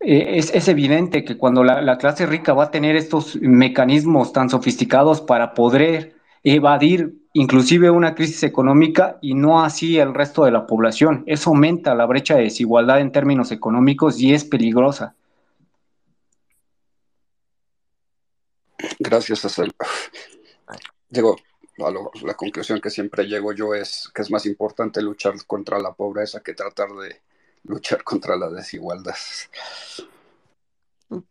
Speaker 2: Eh, es, es, evidente que cuando la, la clase rica va a tener estos mecanismos tan sofisticados para poder evadir inclusive una crisis económica y no así el resto de la población. Eso aumenta la brecha de desigualdad en términos económicos y es peligrosa.
Speaker 4: Gracias, Cecil. Llego a la conclusión que siempre llego yo es que es más importante luchar contra la pobreza que tratar de luchar contra la desigualdad.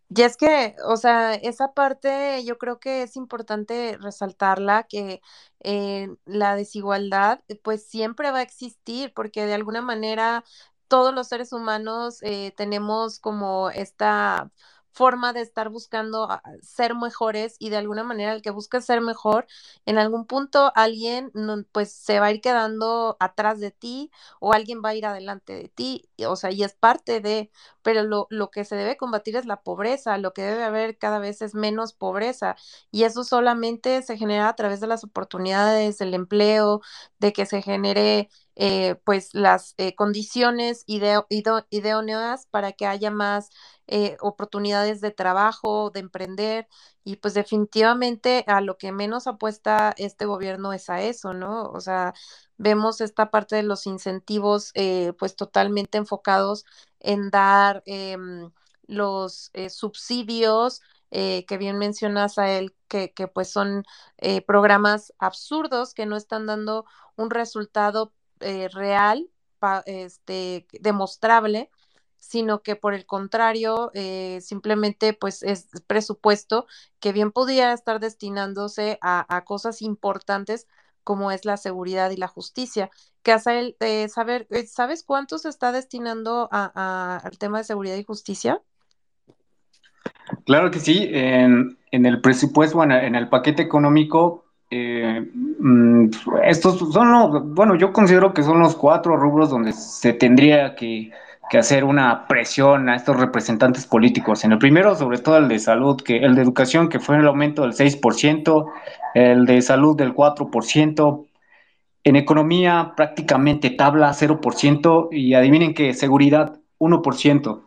Speaker 1: Y es que, o sea, esa parte yo creo que es importante resaltarla, que eh, la desigualdad pues siempre va a existir, porque de alguna manera todos los seres humanos eh, tenemos como esta forma de estar buscando ah, ser mejores y de alguna manera el que busca ser mejor, en algún punto alguien pues se va a ir quedando atrás de ti o alguien va a ir adelante de ti, o sea, y es parte de, pero lo, lo que se debe combatir es la pobreza, lo que debe haber cada vez es menos pobreza y eso solamente se genera a través de las oportunidades, del empleo, de que se genere eh, pues las eh, condiciones ideóneas para que haya más eh, oportunidades de trabajo, de emprender, y pues definitivamente a lo que menos apuesta este gobierno es a eso, ¿no? O sea, vemos esta parte de los incentivos pues totalmente enfocados en dar em, los eh, subsidios eh, que bien mencionas a él, que, que pues son eh, programas absurdos que no están dando un resultado real, este, demostrable, sino que por el contrario, simplemente pues es presupuesto que bien podría estar destinándose a, a cosas importantes como es la seguridad y la justicia. Que hace eh, saber, eh, ¿sabes cuánto se está destinando al tema de seguridad y justicia?
Speaker 2: Claro que sí, en, el presupuesto, en, en el paquete económico, eh, mm, estos son los, bueno, yo considero que son los cuatro rubros donde se tendría que, hacer una presión a estos representantes políticos. En el primero, sobre todo el de salud, que el de educación, que fue el aumento del 6%, el de salud del 4%, en economía prácticamente tabla 0% y adivinen que seguridad 1%.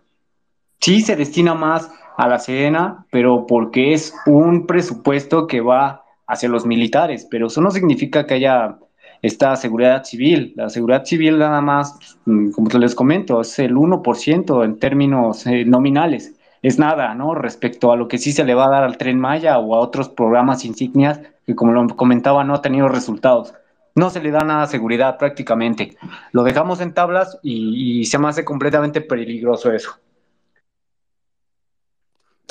Speaker 2: Sí se destina más a la Sedena, pero porque es un presupuesto que va hacia los militares, pero eso no significa que haya esta seguridad civil. La seguridad civil nada más, mm, como les comento, es el 1% en términos eh, nominales. Es nada, ¿no? Respecto a lo que sí se le va a dar al tren Maya o a otros programas insignias que, como lo comentaba, no ha tenido resultados. No se le da nada seguridad prácticamente. Lo dejamos en tablas y, y se me hace completamente peligroso eso.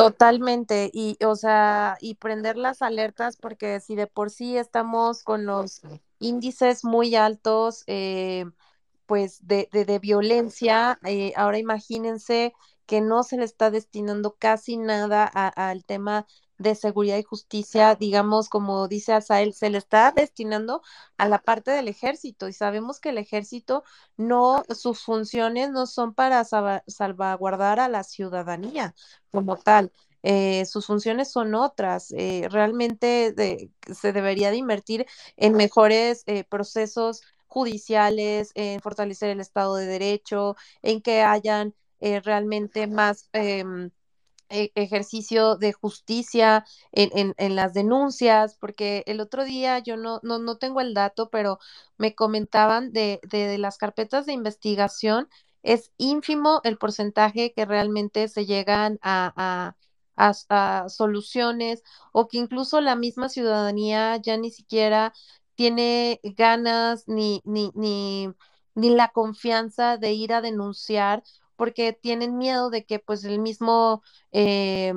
Speaker 1: Totalmente, y o sea, y prender las alertas porque si de por sí estamos con los índices muy altos, eh, pues de, de, violencia, eh, ahora imagínense que no se le está destinando casi nada al tema de seguridad y justicia, digamos, como dice Asael, se le está destinando a la parte del ejército y sabemos que el ejército no, sus funciones no son para salvaguardar a la ciudadanía como tal. Eh, sus funciones son otras. Eh, realmente se debería de invertir en mejores eh, procesos judiciales, en fortalecer el Estado de Derecho, en que hayan realmente más em, ejercicio de justicia en, en, las denuncias, porque el otro día yo no, no, no tengo el dato, pero me comentaban de, de, las carpetas de investigación, es ínfimo el porcentaje que realmente se llegan a, a, a, soluciones o que incluso la misma ciudadanía ya ni siquiera tiene ganas ni, ni, ni, ni la confianza de ir a denunciar porque tienen miedo de que pues el mismo eh,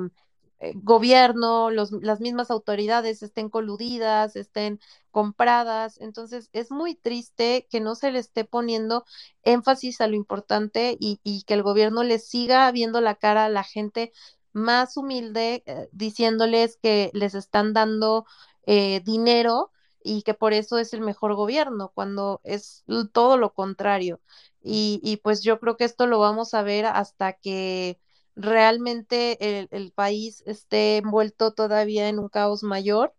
Speaker 1: eh, gobierno, las mismas autoridades estén coludidas, estén compradas. Entonces es muy triste que no se le esté poniendo énfasis a lo importante y, y que el gobierno le siga viendo la cara a la gente más humilde, eh, diciéndoles que les están dando dinero y que por eso es el mejor gobierno, cuando es todo lo contrario. Y, pues yo creo que esto lo vamos a ver hasta que realmente el, país esté envuelto todavía en un caos mayor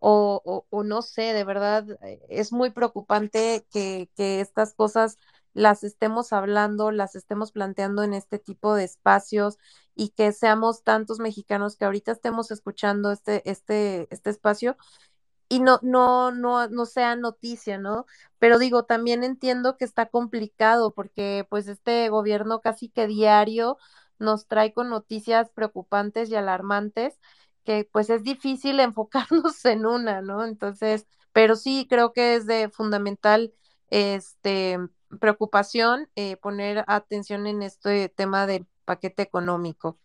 Speaker 1: o, o, no sé, de verdad eh, es muy preocupante que, que, estas cosas las estemos hablando, las estemos planteando en este tipo de espacios y que seamos tantos mexicanos que ahorita estemos escuchando este, este, este espacio y no, no, no, no sea noticia, ¿no? Pero digo, también entiendo que está complicado porque pues este gobierno casi que diario nos trae con noticias preocupantes y alarmantes que pues es difícil enfocarnos en una, ¿no? Entonces, pero sí creo que es de fundamental este preocupación eh, poner atención en este tema del paquete económico.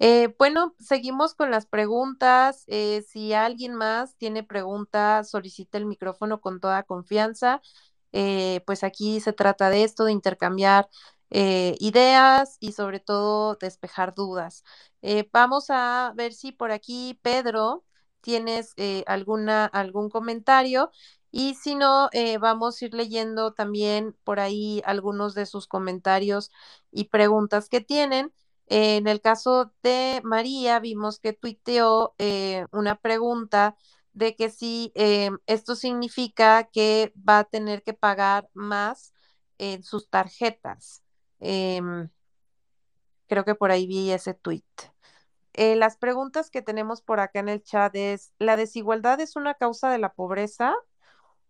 Speaker 1: Eh, bueno, seguimos con las preguntas. Eh, si alguien más tiene preguntas, solicita el micrófono con toda confianza. Eh, pues aquí se trata de esto, de intercambiar ideas y sobre todo despejar dudas. vamos a ver si por aquí, Pedro, tienes alguna, algún comentario. Y si no, vamos a ir leyendo también por ahí algunos de sus comentarios y preguntas que tienen. En el caso de María, vimos que tuiteó eh, una pregunta de que si eh, esto significa que va a tener que pagar más en sus tarjetas. Em, creo que por ahí vi ese tuit. Eh, las preguntas que tenemos por acá en el chat es, ¿la desigualdad es una causa de la pobreza?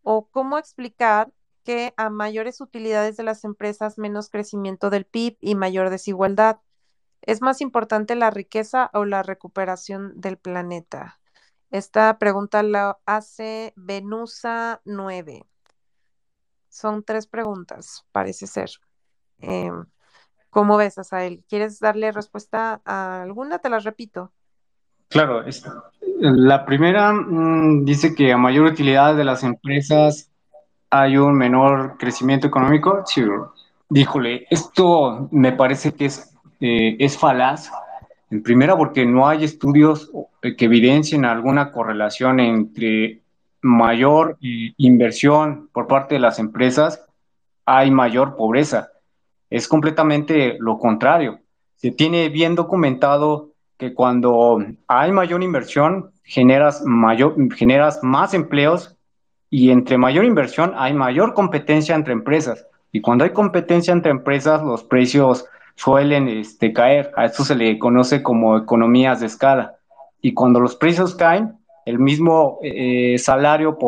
Speaker 1: ¿O cómo explicar que a mayores utilidades de las empresas, menos crecimiento del PIB y mayor desigualdad? ¿Es más importante la riqueza o la recuperación del planeta? Esta pregunta la hace Venusa 9. Son tres preguntas, parece ser. Em, ¿Cómo ves, Asael? ¿Quieres darle respuesta a alguna? Te las repito.
Speaker 2: Claro, la primera mm, dice que a mayor utilidad de las empresas hay un menor crecimiento económico. Sí, díjole, esto me parece que es, eh, es falaz. En primera, porque no hay estudios que evidencien alguna correlación entre mayor eh, inversión por parte de las empresas, hay mayor pobreza. Es completamente lo contrario. Se tiene bien documentado que cuando hay mayor inversión, generas, mayor, generas más empleos y entre mayor inversión hay mayor competencia entre empresas. Y cuando hay competencia entre empresas, los precios suelen este, caer. A esto se le conoce como economías de escala. Y cuando los precios caen, el mismo eh, salario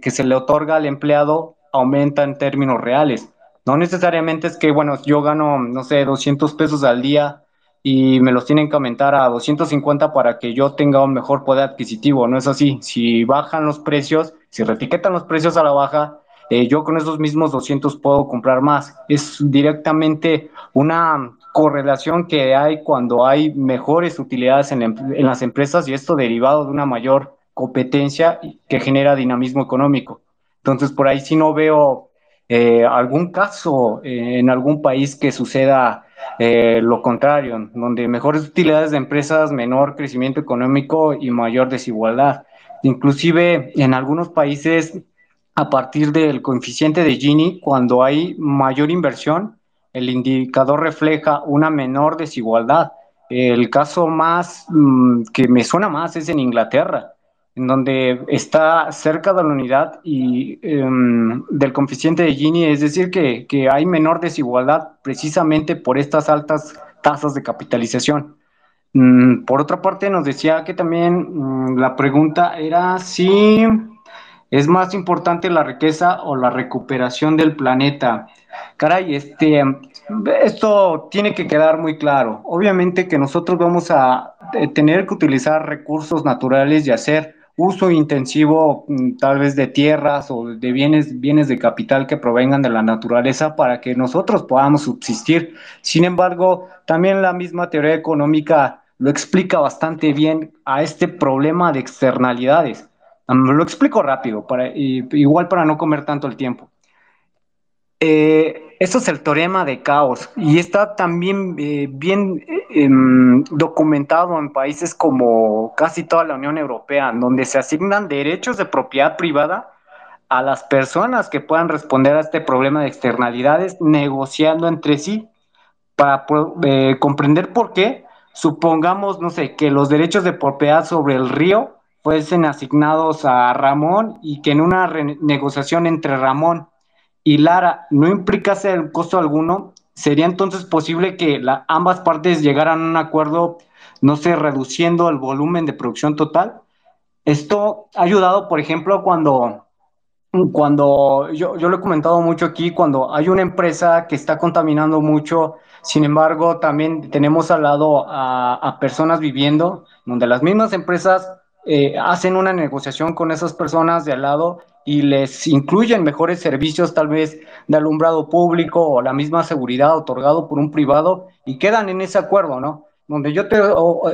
Speaker 2: que se le otorga al empleado aumenta en términos reales. No necesariamente es que, bueno, yo gano, no sé, 200 pesos al día y me los tienen que aumentar a 250 para que yo tenga un mejor poder adquisitivo. No es así. Si bajan los precios, si retiquetan los precios a la baja, eh, yo con esos mismos 200 puedo comprar más. Es directamente una correlación que hay cuando hay mejores utilidades en, en las empresas y esto derivado de una mayor competencia que genera dinamismo económico. Entonces, por ahí sí no veo eh, algún caso en algún país que suceda eh, lo contrario, donde mejores utilidades de empresas, menor crecimiento económico y mayor desigualdad. Inclusive en algunos países, a partir del coeficiente de Gini, cuando hay mayor inversión, el indicador refleja una menor desigualdad. El caso más mm, que me suena más es en Inglaterra en donde está cerca de la unidad y em, del coeficiente de Gini, es decir, que, hay menor desigualdad precisamente por estas altas tasas de capitalización. Mm, por otra parte, nos decía que también mm, la pregunta era si es más importante la riqueza o la recuperación del planeta. Caray, este, esto tiene que quedar muy claro. Obviamente que nosotros vamos a eh, tener que utilizar recursos naturales y hacer uso intensivo mm, tal vez de tierras o de bienes, bienes de capital que provengan de la naturaleza para que nosotros podamos subsistir. Sin embargo, también la misma teoría económica lo explica bastante bien a este problema de externalidades. Lo explico rápido, para, igual para no comer tanto el tiempo. Eh, esto es el teorema de caos y está también eh, bien em, documentado en países como casi toda la Unión Europea, donde se asignan derechos de propiedad privada a las personas que puedan responder a este problema de externalidades negociando entre sí para eh, comprender por qué. Supongamos, no sé, que los derechos de propiedad sobre el río fuesen asignados a Ramón y que en una negociación entre Ramón y Lara no implicase el costo alguno, sería entonces posible que ambas partes llegaran a un acuerdo, no sé, reduciendo el volumen de producción total. Esto ha ayudado, por ejemplo, cuando, cuando yo, yo lo he comentado mucho aquí, cuando hay una empresa que está contaminando mucho, sin embargo, también tenemos al lado a, personas viviendo, donde las mismas empresas eh, hacen una negociación con esas personas de al lado y les incluyen mejores servicios tal vez de alumbrado público o la misma seguridad otorgado por un privado y quedan en ese acuerdo, ¿no? Donde yo te,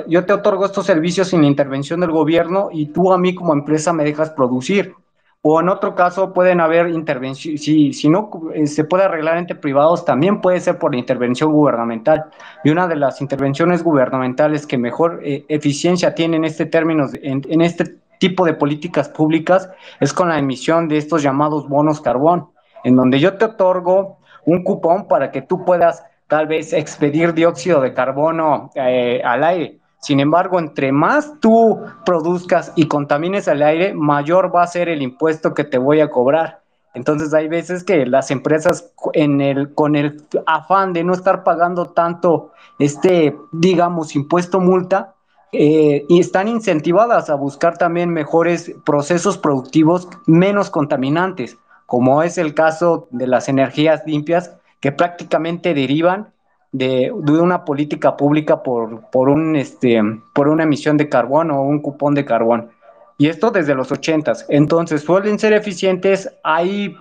Speaker 2: yo te otorgo estos servicios sin intervención del gobierno y tú a mí como empresa me dejas producir. O en otro caso pueden haber intervención, si, no eh, se puede arreglar entre privados, también puede ser por intervención gubernamental. Y una de las intervenciones gubernamentales que mejor eh, eficiencia tiene en este término, en, en este tipo de políticas públicas es con la emisión de estos llamados bonos carbón, en donde yo te otorgo un cupón para que tú puedas tal vez expedir dióxido de carbono eh, al aire. Sin embargo, entre más tú produzcas y contamines el aire, mayor va a ser el impuesto que te voy a cobrar. Entonces hay veces que las empresas con el afán de no estar pagando tanto este, digamos, impuesto multa, eh, y están incentivadas a buscar también mejores procesos productivos menos contaminantes, como es el caso de las energías limpias que prácticamente derivan de, una política pública por, por, un, este, por una emisión de carbón o un cupón de carbón. Y esto desde los ochentas. Entonces, suelen ser eficientes. Hay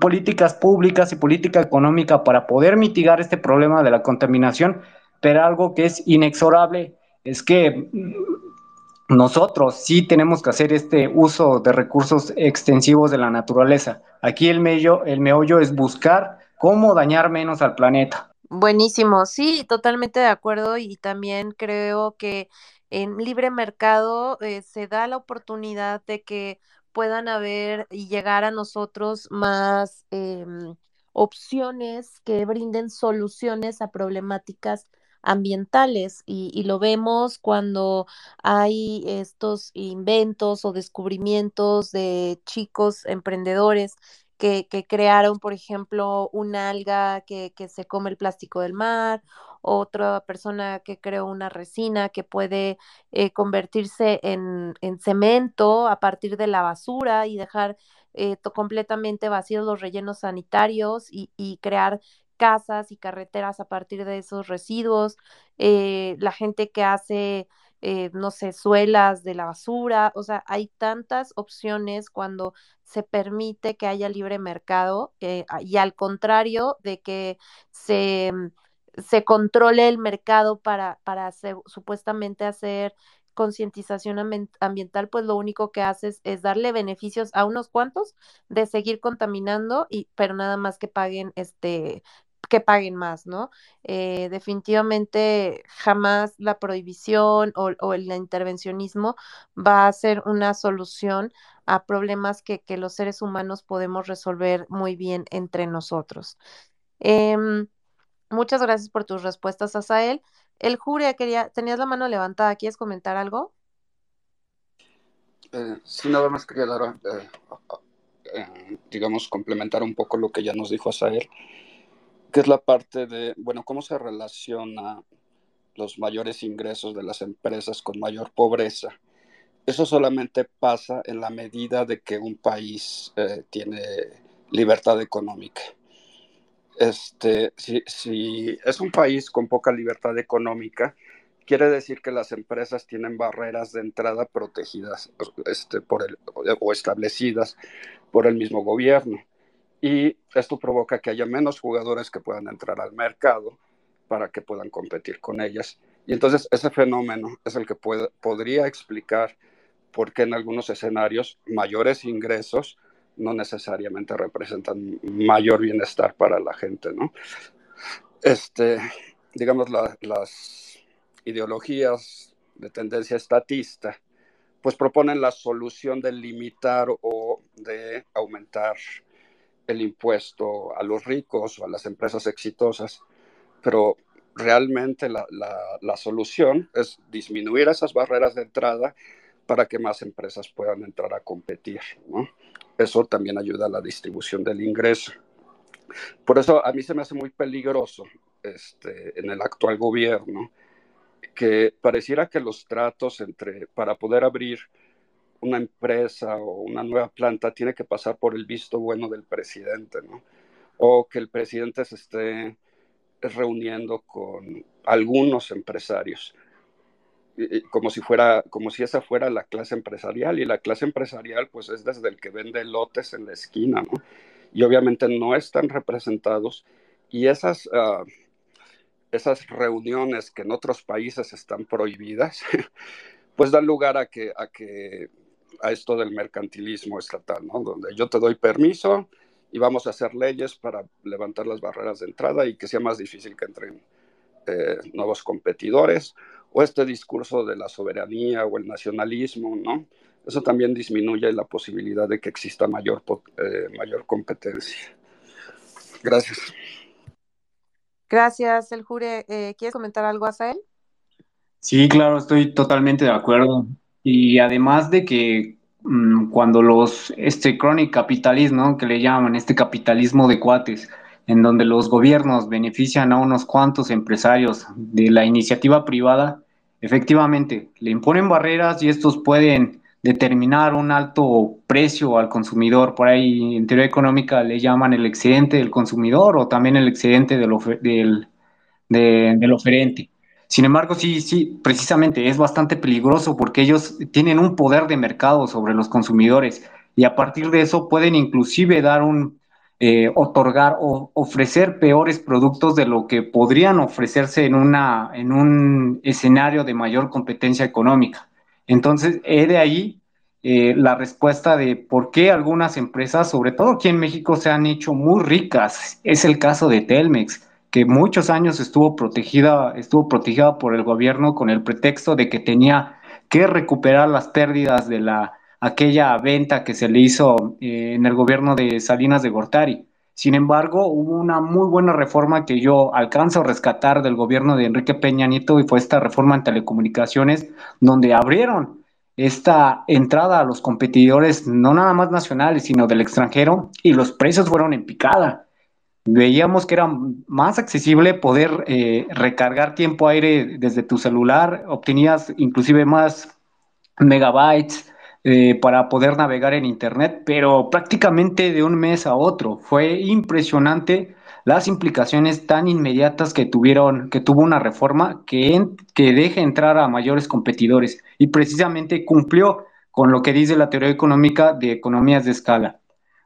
Speaker 2: políticas públicas y política económica para poder mitigar este problema de la contaminación, pero algo que es inexorable es que nosotros sí tenemos que hacer este uso de recursos extensivos de la naturaleza. Aquí el el meollo es buscar cómo dañar menos al planeta.
Speaker 1: Buenísimo, sí, totalmente de acuerdo y también creo que en libre mercado eh, se da la oportunidad de que puedan haber y llegar a nosotros más em, opciones que brinden soluciones a problemáticas ambientales y, y, lo vemos cuando hay estos inventos o descubrimientos de chicos emprendedores que, crearon, por ejemplo, una alga que, se come el plástico del mar, otra persona que creó una resina que puede eh, convertirse en, cemento a partir de la basura y dejar eh, completamente vacíos los rellenos sanitarios y, y crear casas y carreteras a partir de esos residuos, eh, la gente que hace eh, no sé, suelas de la basura, o sea, hay tantas opciones cuando se permite que haya libre mercado eh, y al contrario de que se, mm, se controle el mercado para, para supuestamente hacer concientización ambiental, pues lo único que haces es darle beneficios a unos cuantos de seguir contaminando, y, pero nada más que paguen este que paguen más, ¿no? Eh, definitivamente jamás la prohibición o, el intervencionismo va a ser una solución a problemas que, los seres humanos podemos resolver muy bien entre nosotros. Em, muchas gracias por tus respuestas, Asael. El Juria, quería, tenías la mano levantada, ¿quieres comentar algo?
Speaker 4: Eh, sí, nada más quería dar, eh, digamos, complementar un poco lo que ya nos dijo Asael que es la parte de, bueno, cómo se relaciona los mayores ingresos de las empresas con mayor pobreza. Eso solamente pasa en la medida de que un país eh, tiene libertad económica. Este, si, si, es un país con poca libertad económica, quiere decir que las empresas tienen barreras de entrada protegidas este, por el, o establecidas por el mismo gobierno y esto provoca que haya menos jugadores que puedan entrar al mercado para que puedan competir con ellas. Y entonces ese fenómeno es el que podría explicar por qué en algunos escenarios mayores ingresos no necesariamente representan mayor bienestar para la gente, ¿no? Este, digamos, las ideologías de tendencia estatista, pues proponen la solución de limitar o de aumentar el impuesto a los ricos o a las empresas exitosas, pero realmente la, solución es disminuir esas barreras de entrada para que más empresas puedan entrar a competir. Eso también ayuda a la distribución del ingreso. Por eso a mí se me hace muy peligroso este, en el actual gobierno que pareciera que los tratos entre, para poder abrir una empresa o una nueva planta tiene que pasar por el visto bueno del presidente, ¿no? O que el presidente se esté reuniendo con algunos empresarios, como si fuera, como si esa fuera la clase empresarial, y la clase empresarial pues es desde el que vende lotes en la esquina, ¿no? Y obviamente no están representados, y esas, ah, esas reuniones que en otros países están prohibidas, pues dan lugar a que, a que a esto del mercantilismo estatal, ¿no? Donde yo te doy permiso y vamos a hacer leyes para levantar las barreras de entrada y que sea más difícil que entren eh, nuevos competidores, o este discurso de la soberanía o el nacionalismo, ¿no? Eso también disminuye la posibilidad de que exista mayor, eh, mayor competencia. Gracias.
Speaker 1: Gracias, el Jure. Eh, ¿Quieres comentar algo, Asael?
Speaker 2: Sí, claro, estoy totalmente de acuerdo. Y además de que mm, cuando los, este chronic capitalismo, que le llaman este capitalismo de cuates, en donde los gobiernos benefician a unos cuantos empresarios de la iniciativa privada, efectivamente, le imponen barreras y estos pueden determinar un alto precio al consumidor. Por ahí en teoría económica le llaman el excedente del consumidor o también el excedente del, del del oferente. Sin embargo, sí, sí, precisamente es bastante peligroso porque ellos tienen un poder de mercado sobre los consumidores y a partir de eso pueden inclusive dar un, eh, otorgar o ofrecer peores productos de lo que podrían ofrecerse en, una, en un escenario de mayor competencia económica. Entonces, he de ahí eh, la respuesta de por qué algunas empresas, sobre todo aquí en México, se han hecho muy ricas. Es el caso de Telmex, que muchos años estuvo protegida, estuvo protegida por el gobierno con el pretexto de que tenía que recuperar las pérdidas de la aquella venta que se le hizo eh, en el gobierno de Salinas de Gortari. Sin embargo, hubo una muy buena reforma que yo alcanzo a rescatar del gobierno de Enrique Peña Nieto y fue esta reforma en telecomunicaciones, donde abrieron esta entrada a los competidores, no nada más nacionales, sino del extranjero, y los precios fueron en picada. Veíamos que era más accesible poder eh, recargar tiempo aire desde tu celular, obtenías inclusive más megabytes, eh, para poder navegar en Internet, pero prácticamente de un mes a otro. Fue impresionante las implicaciones tan inmediatas que tuvieron, que tuvo una reforma que, que deje entrar a mayores competidores y precisamente cumplió con lo que dice la teoría económica de economías de escala.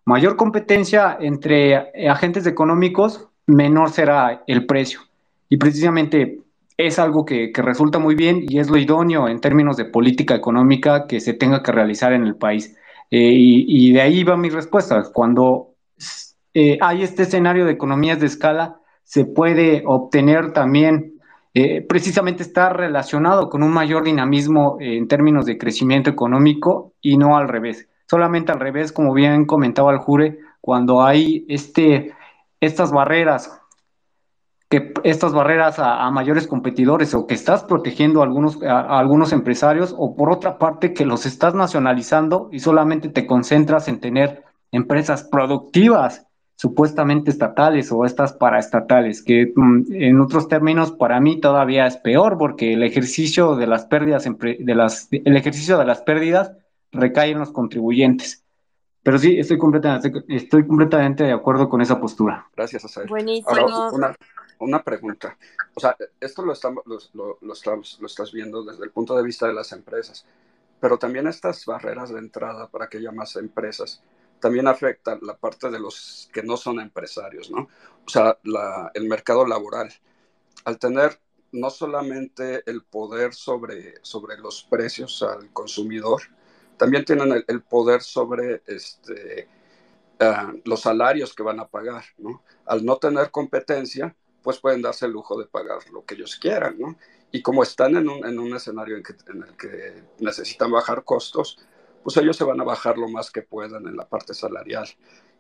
Speaker 2: Mayor competencia entre agentes económicos, menor será el precio. Y precisamente es algo que, resulta muy bien y es lo idóneo en términos de política económica que se tenga que realizar en el país. Eh, y, de ahí va mi respuesta. Cuando eh, hay este escenario de economías de escala, se puede obtener también, eh, precisamente está relacionado con un mayor dinamismo en términos de crecimiento económico y no al revés. Solamente al revés, como bien comentaba el Jure, cuando hay este, estas barreras que estas barreras a, mayores competidores o que estás protegiendo a algunos, a, algunos empresarios o por otra parte que los estás nacionalizando y solamente te concentras en tener empresas productivas supuestamente estatales o estas paraestatales, que mm, en otros términos para mí todavía es peor porque el ejercicio de las pérdidas de las el ejercicio de las pérdidas recae en los contribuyentes. Pero sí, estoy completamente, estoy completamente de acuerdo con esa postura.
Speaker 4: Gracias, Asael.
Speaker 1: Buenísimo
Speaker 4: una pregunta. O sea, esto lo, estamos, lo, lo, estamos, lo estás viendo desde el punto de vista de las empresas, pero también estas barreras de entrada para que haya más empresas también afectan la parte de los que no son empresarios, ¿no? O sea, la, el mercado laboral. Al tener no solamente el poder sobre, sobre los precios al consumidor, también tienen el, poder sobre este, uh, los salarios que van a pagar. Al no tener competencia, pues pueden darse el lujo de pagar lo que ellos quieran. Y como están en un, en un escenario en, en, el que necesitan bajar costos, pues ellos se van a bajar lo más que puedan en la parte salarial.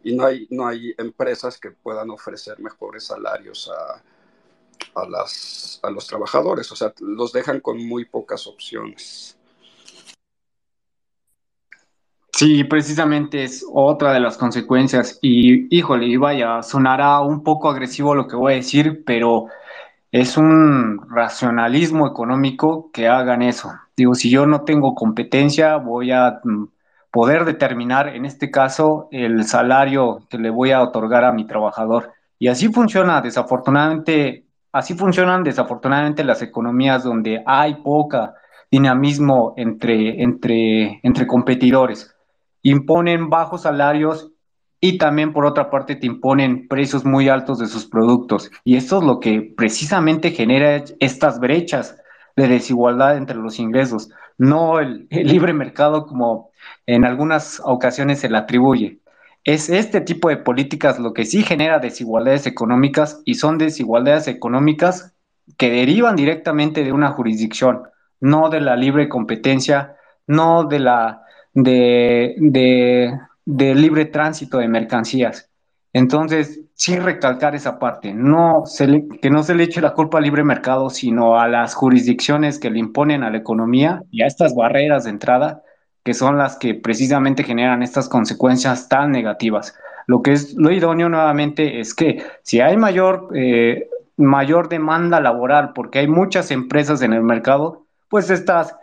Speaker 4: Y no hay, no hay empresas que puedan ofrecer mejores salarios a, a, las, a los trabajadores, o sea, los dejan con muy pocas opciones.
Speaker 2: Sí, precisamente es otra de las consecuencias. Y híjole, vaya, sonará un poco agresivo lo que voy a decir, pero es un racionalismo económico que hagan eso. Digo, si yo no tengo competencia, voy a mm, poder determinar, en este caso, el salario que le voy a otorgar a mi trabajador. Y así funciona, desafortunadamente, así funcionan desafortunadamente las economías donde hay poca dinamismo entre, entre, entre competidores imponen bajos salarios y también por otra parte te imponen precios muy altos de sus productos. Y esto es lo que precisamente genera estas brechas de desigualdad entre los ingresos, no el, libre mercado como en algunas ocasiones se le atribuye. Es este tipo de políticas lo que sí genera desigualdades económicas y son desigualdades económicas que derivan directamente de una jurisdicción, no de la libre competencia, no de la de, de, libre tránsito de mercancías. Entonces, sí recalcar esa parte, no se que no se le eche la culpa al libre mercado, sino a las jurisdicciones que le imponen a la economía y a estas barreras de entrada, que son las que precisamente generan estas consecuencias tan negativas. Lo que es lo idóneo nuevamente es que si hay mayor, eh, mayor demanda laboral, porque hay muchas empresas en el mercado, pues estas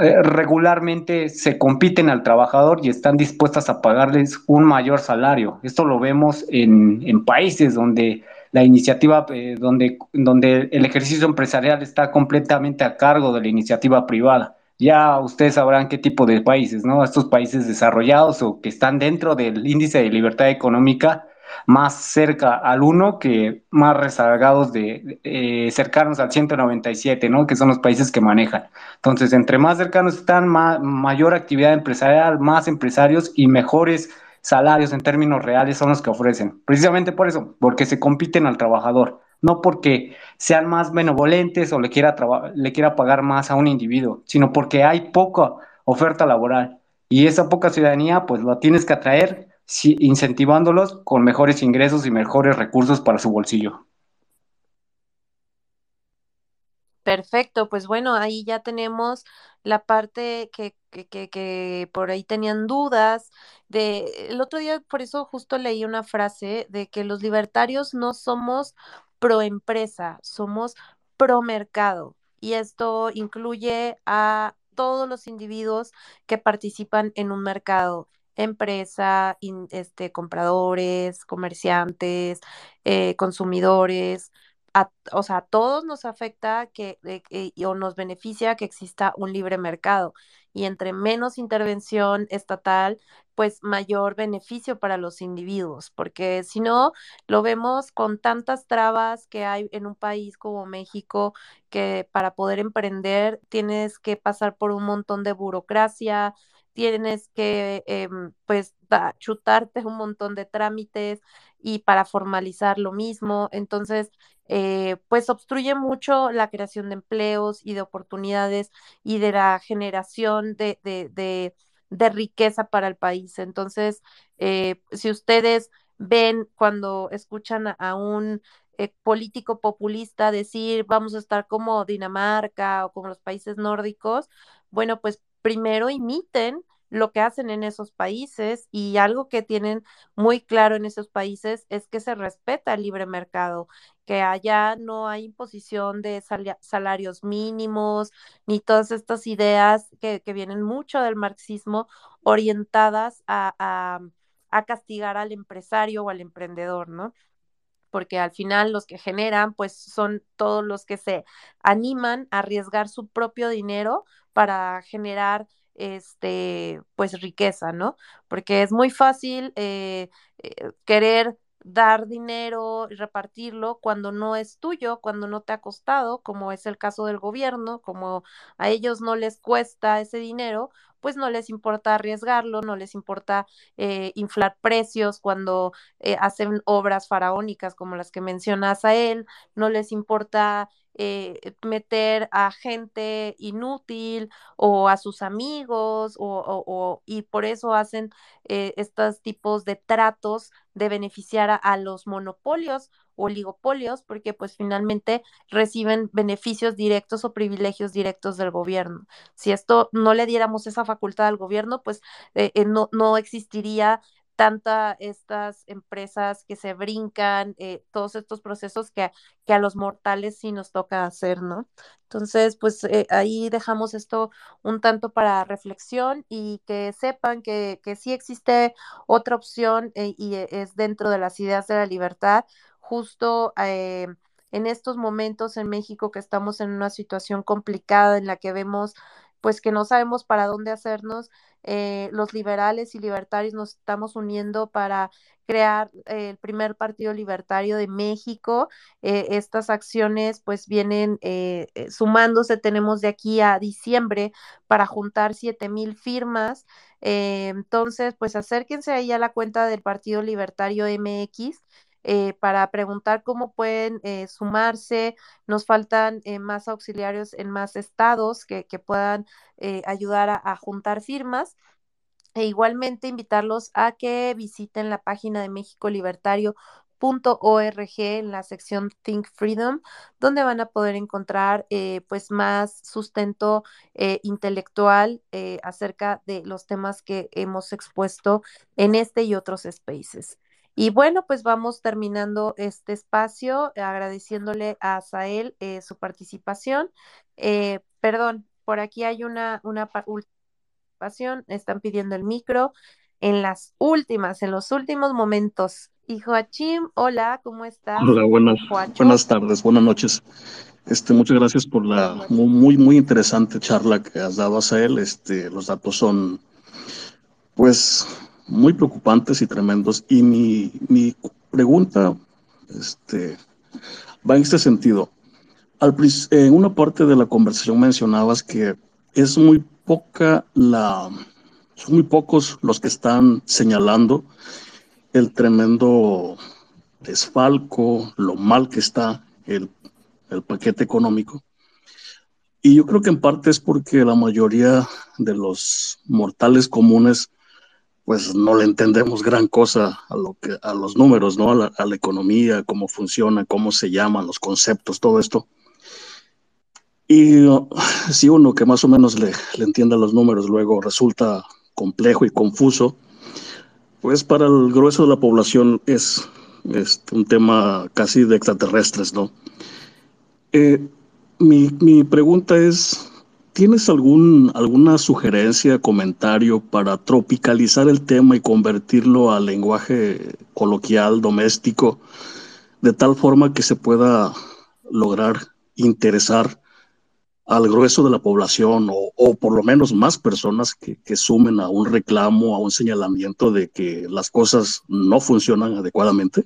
Speaker 2: eh, regularmente se compiten al trabajador y están dispuestas a pagarles un mayor salario. Esto lo vemos en, países donde la iniciativa eh, donde, donde el ejercicio empresarial está completamente a cargo de la iniciativa privada. Ya ustedes sabrán qué tipo de países, ¿no? Estos países desarrollados o que están dentro del índice de libertad económica más cerca al 1 que más rezagados de eh, cercanos al 197, ¿no? Que son los países que manejan. Entonces, entre más cercanos están, mayor actividad empresarial, más empresarios y mejores salarios en términos reales son los que ofrecen. Precisamente por eso, porque se compiten al trabajador, no porque sean más benevolentes o le quiera, le quiera pagar más a un individuo, sino porque hay poca oferta laboral. Y esa poca ciudadanía, pues lo tienes que atraer incentivándolos con mejores ingresos y mejores recursos para su bolsillo.
Speaker 1: Perfecto, pues bueno, ahí ya tenemos la parte que, que, que, que, por ahí tenían dudas. De, el otro día, por eso justo leí una frase de que los libertarios no somos pro empresa, somos pro mercado. Y esto incluye a todos los individuos que participan en un mercado empresa, este, compradores, comerciantes, eh, consumidores, o sea, a todos nos afecta que, o nos beneficia que exista un libre mercado. Y entre menos intervención estatal, pues mayor beneficio para los individuos, porque si no, lo vemos con tantas trabas que hay en un país como México, que para poder emprender tienes que pasar por un montón de burocracia, tienes que em, pues chutarte un montón de trámites y para formalizar lo mismo. Entonces, eh, pues obstruye mucho la creación de empleos y de oportunidades y de la generación de, de, de, riqueza para el país. Entonces, eh, si ustedes ven cuando escuchan a, un eh, político populista decir vamos a estar como Dinamarca o como los países nórdicos, bueno, pues primero imiten lo que hacen en esos países y algo que tienen muy claro en esos países es que se respeta el libre mercado, que allá no hay imposición de salarios mínimos ni todas estas ideas que, vienen mucho del marxismo orientadas a, a castigar al empresario o al emprendedor, ¿no? porque al final los que generan pues son todos los que se animan a arriesgar su propio dinero para generar este, pues riqueza, ¿no? Porque es muy fácil eh, eh, querer dar dinero y repartirlo cuando no es tuyo, cuando no te ha costado, como es el caso del gobierno, como a ellos no les cuesta ese dinero, pues no les importa arriesgarlo, no les importa eh, inflar precios cuando hacen obras faraónicas como las que mencionas a él, no les importa eh, meter a gente inútil o a sus amigos o, y por eso hacen eh, estos tipos de tratos de beneficiar a, los monopolios oligopolios porque pues finalmente reciben beneficios directos o privilegios directos del gobierno. Si esto no le diéramos esa facultad al gobierno, pues eh, no, no existiría tanta estas empresas que se brincan, eh, todos estos procesos que, que, a los mortales sí nos toca hacer, ¿no? Entonces, pues eh, ahí dejamos esto un tanto para reflexión y que sepan que, que sí existe otra opción eh, y es dentro de las ideas de la libertad, justo en estos momentos en México que estamos en una situación complicada en la que vemos pues que no sabemos para dónde hacernos, eh, los liberales y libertarios nos estamos uniendo para crear el primer partido libertario de México. Eh, estas acciones pues vienen eh, sumándose, tenemos de aquí a diciembre para juntar siete mil firmas. entonces, pues acérquense ahí a la cuenta del Partido Libertario MX eh, para preguntar cómo pueden eh, sumarse. Nos faltan eh, más auxiliarios en más estados que, puedan ayudar a, juntar firmas. E igualmente invitarlos a que visiten la página de México Libertario en la sección Think Freedom, donde van a poder encontrar pues más sustento intelectual acerca de los temas que hemos expuesto en este y otros spaces. Y bueno, pues vamos terminando este espacio agradeciéndole a Sael eh, su participación. Eh, perdón, por aquí hay una, una participación, están pidiendo el micro. En las últimas, en los últimos momentos, Y Joachim, hola, ¿cómo estás?
Speaker 5: Hola, buenas, buenas tardes, buenas noches. Este, muchas gracias por la muy, muy interesante charla que has dado a él. Este, los datos son, pues, muy preocupantes y tremendos. Y mi, mi pregunta, este, va en este sentido. En una parte de la conversación mencionabas que es muy poca la, son muy pocos los que están señalando el tremendo desfalco, lo mal que está el, el paquete económico. Y yo creo que en parte es porque la mayoría de los mortales comunes pues no le entendemos gran cosa a, lo que, a los números, ¿no? A la, economía, cómo funciona, cómo se llaman, los conceptos, todo esto. Y si uno que más o menos le, le entienda los números luego resulta complejo y confuso, pues para el grueso de la población es, es un tema casi de extraterrestres, ¿no? Eh, mi, mi, pregunta es, ¿tienes algún, alguna sugerencia, comentario para tropicalizar el tema y convertirlo a lenguaje coloquial, doméstico, de tal forma que se pueda lograr interesar al grueso de la población o, o por lo menos más personas que, que, sumen a un reclamo, a un señalamiento de que las cosas no funcionan adecuadamente?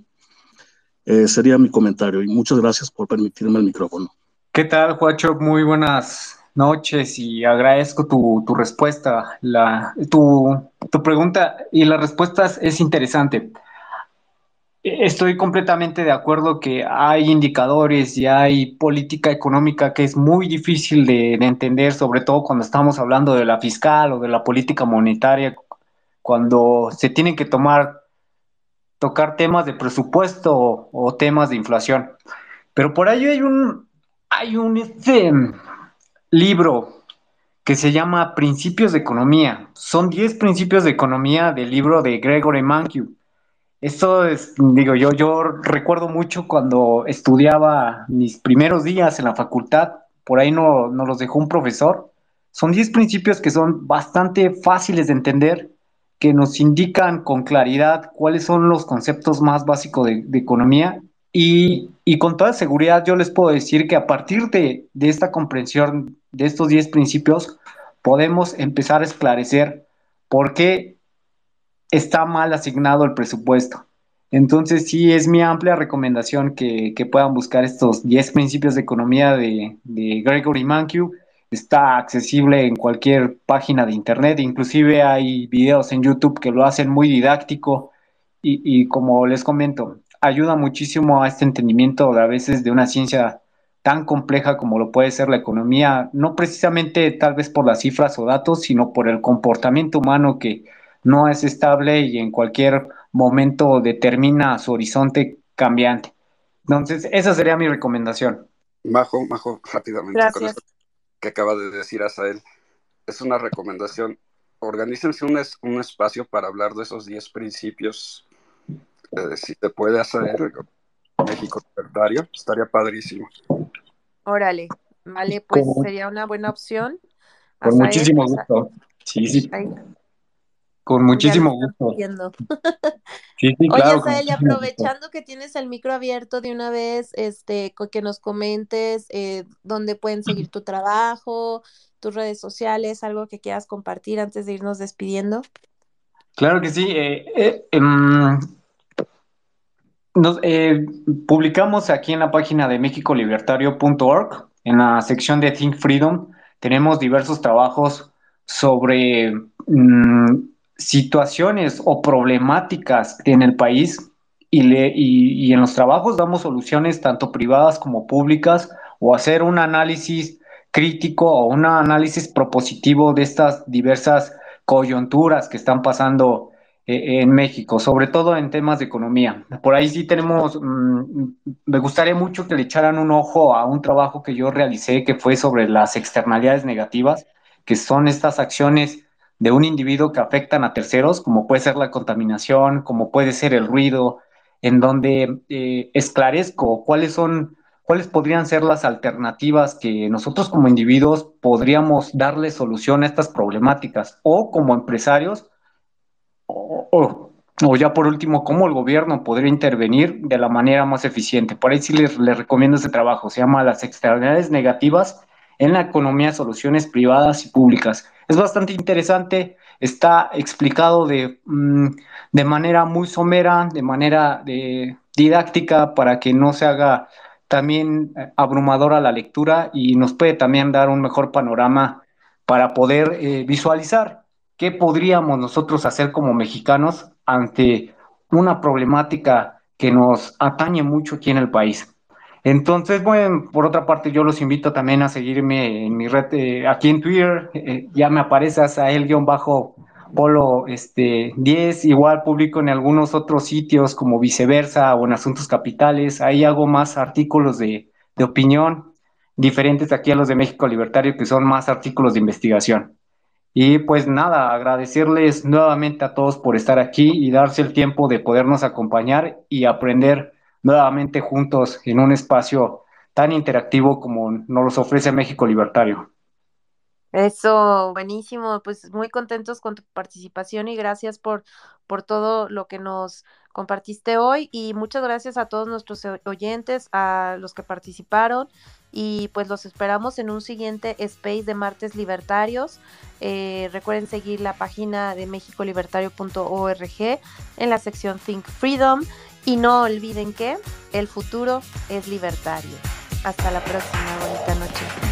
Speaker 5: Eh, sería mi comentario y muchas gracias por permitirme el micrófono.
Speaker 2: ¿Qué tal, Juacho? Muy buenas noches y agradezco tu, tu respuesta. La, tu, tu pregunta y la respuesta es interesante. Estoy completamente de acuerdo que hay indicadores y hay política económica que es muy difícil de, de, entender, sobre todo cuando estamos hablando de la fiscal o de la política monetaria, cuando se tienen que tomar, tocar temas de presupuesto o, temas de inflación. Pero por ello hay un, hay un este, libro que se llama Principios de Economía. Son 10 principios de economía del libro de Gregory Mankiw esto es, digo, yo, yo recuerdo mucho cuando estudiaba mis primeros días en la facultad, por ahí no, nos los dejó un profesor. Son 10 principios que son bastante fáciles de entender, que nos indican con claridad cuáles son los conceptos más básicos de, de economía y, y, con toda seguridad yo les puedo decir que a partir de, de esta comprensión de estos 10 principios podemos empezar a esclarecer por qué está mal asignado el presupuesto. Entonces sí es mi amplia recomendación que, que puedan buscar estos 10 principios de economía de, de, Gregory Mankiw. Está accesible en cualquier página de internet, inclusive hay videos en YouTube que lo hacen muy didáctico y, y como les comento, ayuda muchísimo a este entendimiento de a veces de una ciencia tan compleja como lo puede ser la economía, no precisamente tal vez por las cifras o datos, sino por el comportamiento humano que, no es estable y en cualquier momento determina su horizonte cambiante. Entonces, esa sería mi recomendación.
Speaker 4: Majo, Majo, rápidamente
Speaker 1: Gracias.
Speaker 4: con esto que acaba de decir Asael, es una recomendación. Organícense un, es, un espacio para hablar de esos 10 principios. Eh, si se puede hacer México libertario, estaría padrísimo.
Speaker 1: Órale, vale, pues sería una buena opción.
Speaker 2: Con muchísimo gusto. Sí, sí. Ahí. Con muchísimo gusto.
Speaker 1: Sí, sí, claro, Oye, Sael, aprovechando que tienes el micro abierto de una vez, este, que nos comentes eh, dónde pueden seguir tu trabajo, tus redes sociales, algo que quieras compartir antes de irnos despidiendo.
Speaker 2: Claro que sí. Eh, eh, eh, nos, publicamos aquí en la página de mexicolibertario.org, en la sección de Think Freedom, tenemos diversos trabajos sobre mmm, situaciones o problemáticas en el país y, le, y, en los trabajos damos soluciones tanto privadas como públicas o hacer un análisis crítico o un análisis propositivo de estas diversas coyunturas que están pasando eh, en México, sobre todo en temas de economía. Por ahí sí tenemos, mmm, me gustaría mucho que le echaran un ojo a un trabajo que yo realicé que fue sobre las externalidades negativas, que son estas acciones de un individuo que afectan a terceros, como puede ser la contaminación, como puede ser el ruido, en donde eh, esclarezco cuáles son, cuáles podrían ser las alternativas que nosotros como individuos podríamos darle solución a estas problemáticas, o como empresarios, o, ya por último, cómo el gobierno podría intervenir de la manera más eficiente. Por ahí sí les, recomiendo ese trabajo, se llama Las externalidades negativas en la economía, soluciones privadas y públicas. Es bastante interesante, está explicado de, mm, de manera muy somera, de manera de, didáctica, para que no se haga también eh, abrumadora la lectura y nos puede también dar un mejor panorama para poder eh, visualizar qué podríamos nosotros hacer como mexicanos ante una problemática que nos atañe mucho aquí en el país. Entonces, bueno, por otra parte, yo los invito también a seguirme en mi red, eh, aquí en Twitter, eh, ya me aparece a el-bajo Polo este, 10, igual publico en algunos otros sitios como viceversa o en Asuntos Capitales, ahí hago más artículos de, de opinión, diferentes aquí a los de México Libertario, que son más artículos de investigación. Y pues nada, agradecerles nuevamente a todos por estar aquí y darse el tiempo de podernos acompañar y aprender nuevamente juntos en un espacio tan interactivo como nos ofrece México Libertario.
Speaker 1: Eso, buenísimo, pues muy contentos con tu participación y gracias por, por todo lo que nos compartiste hoy. Y muchas gracias a todos nuestros oyentes, a los que participaron y pues los esperamos en un siguiente space de martes libertarios. Eh, recuerden seguir la página de mexicolibertario.org en la sección Think Freedom y no olviden que el futuro es libertario. Hasta la próxima, bonita noche.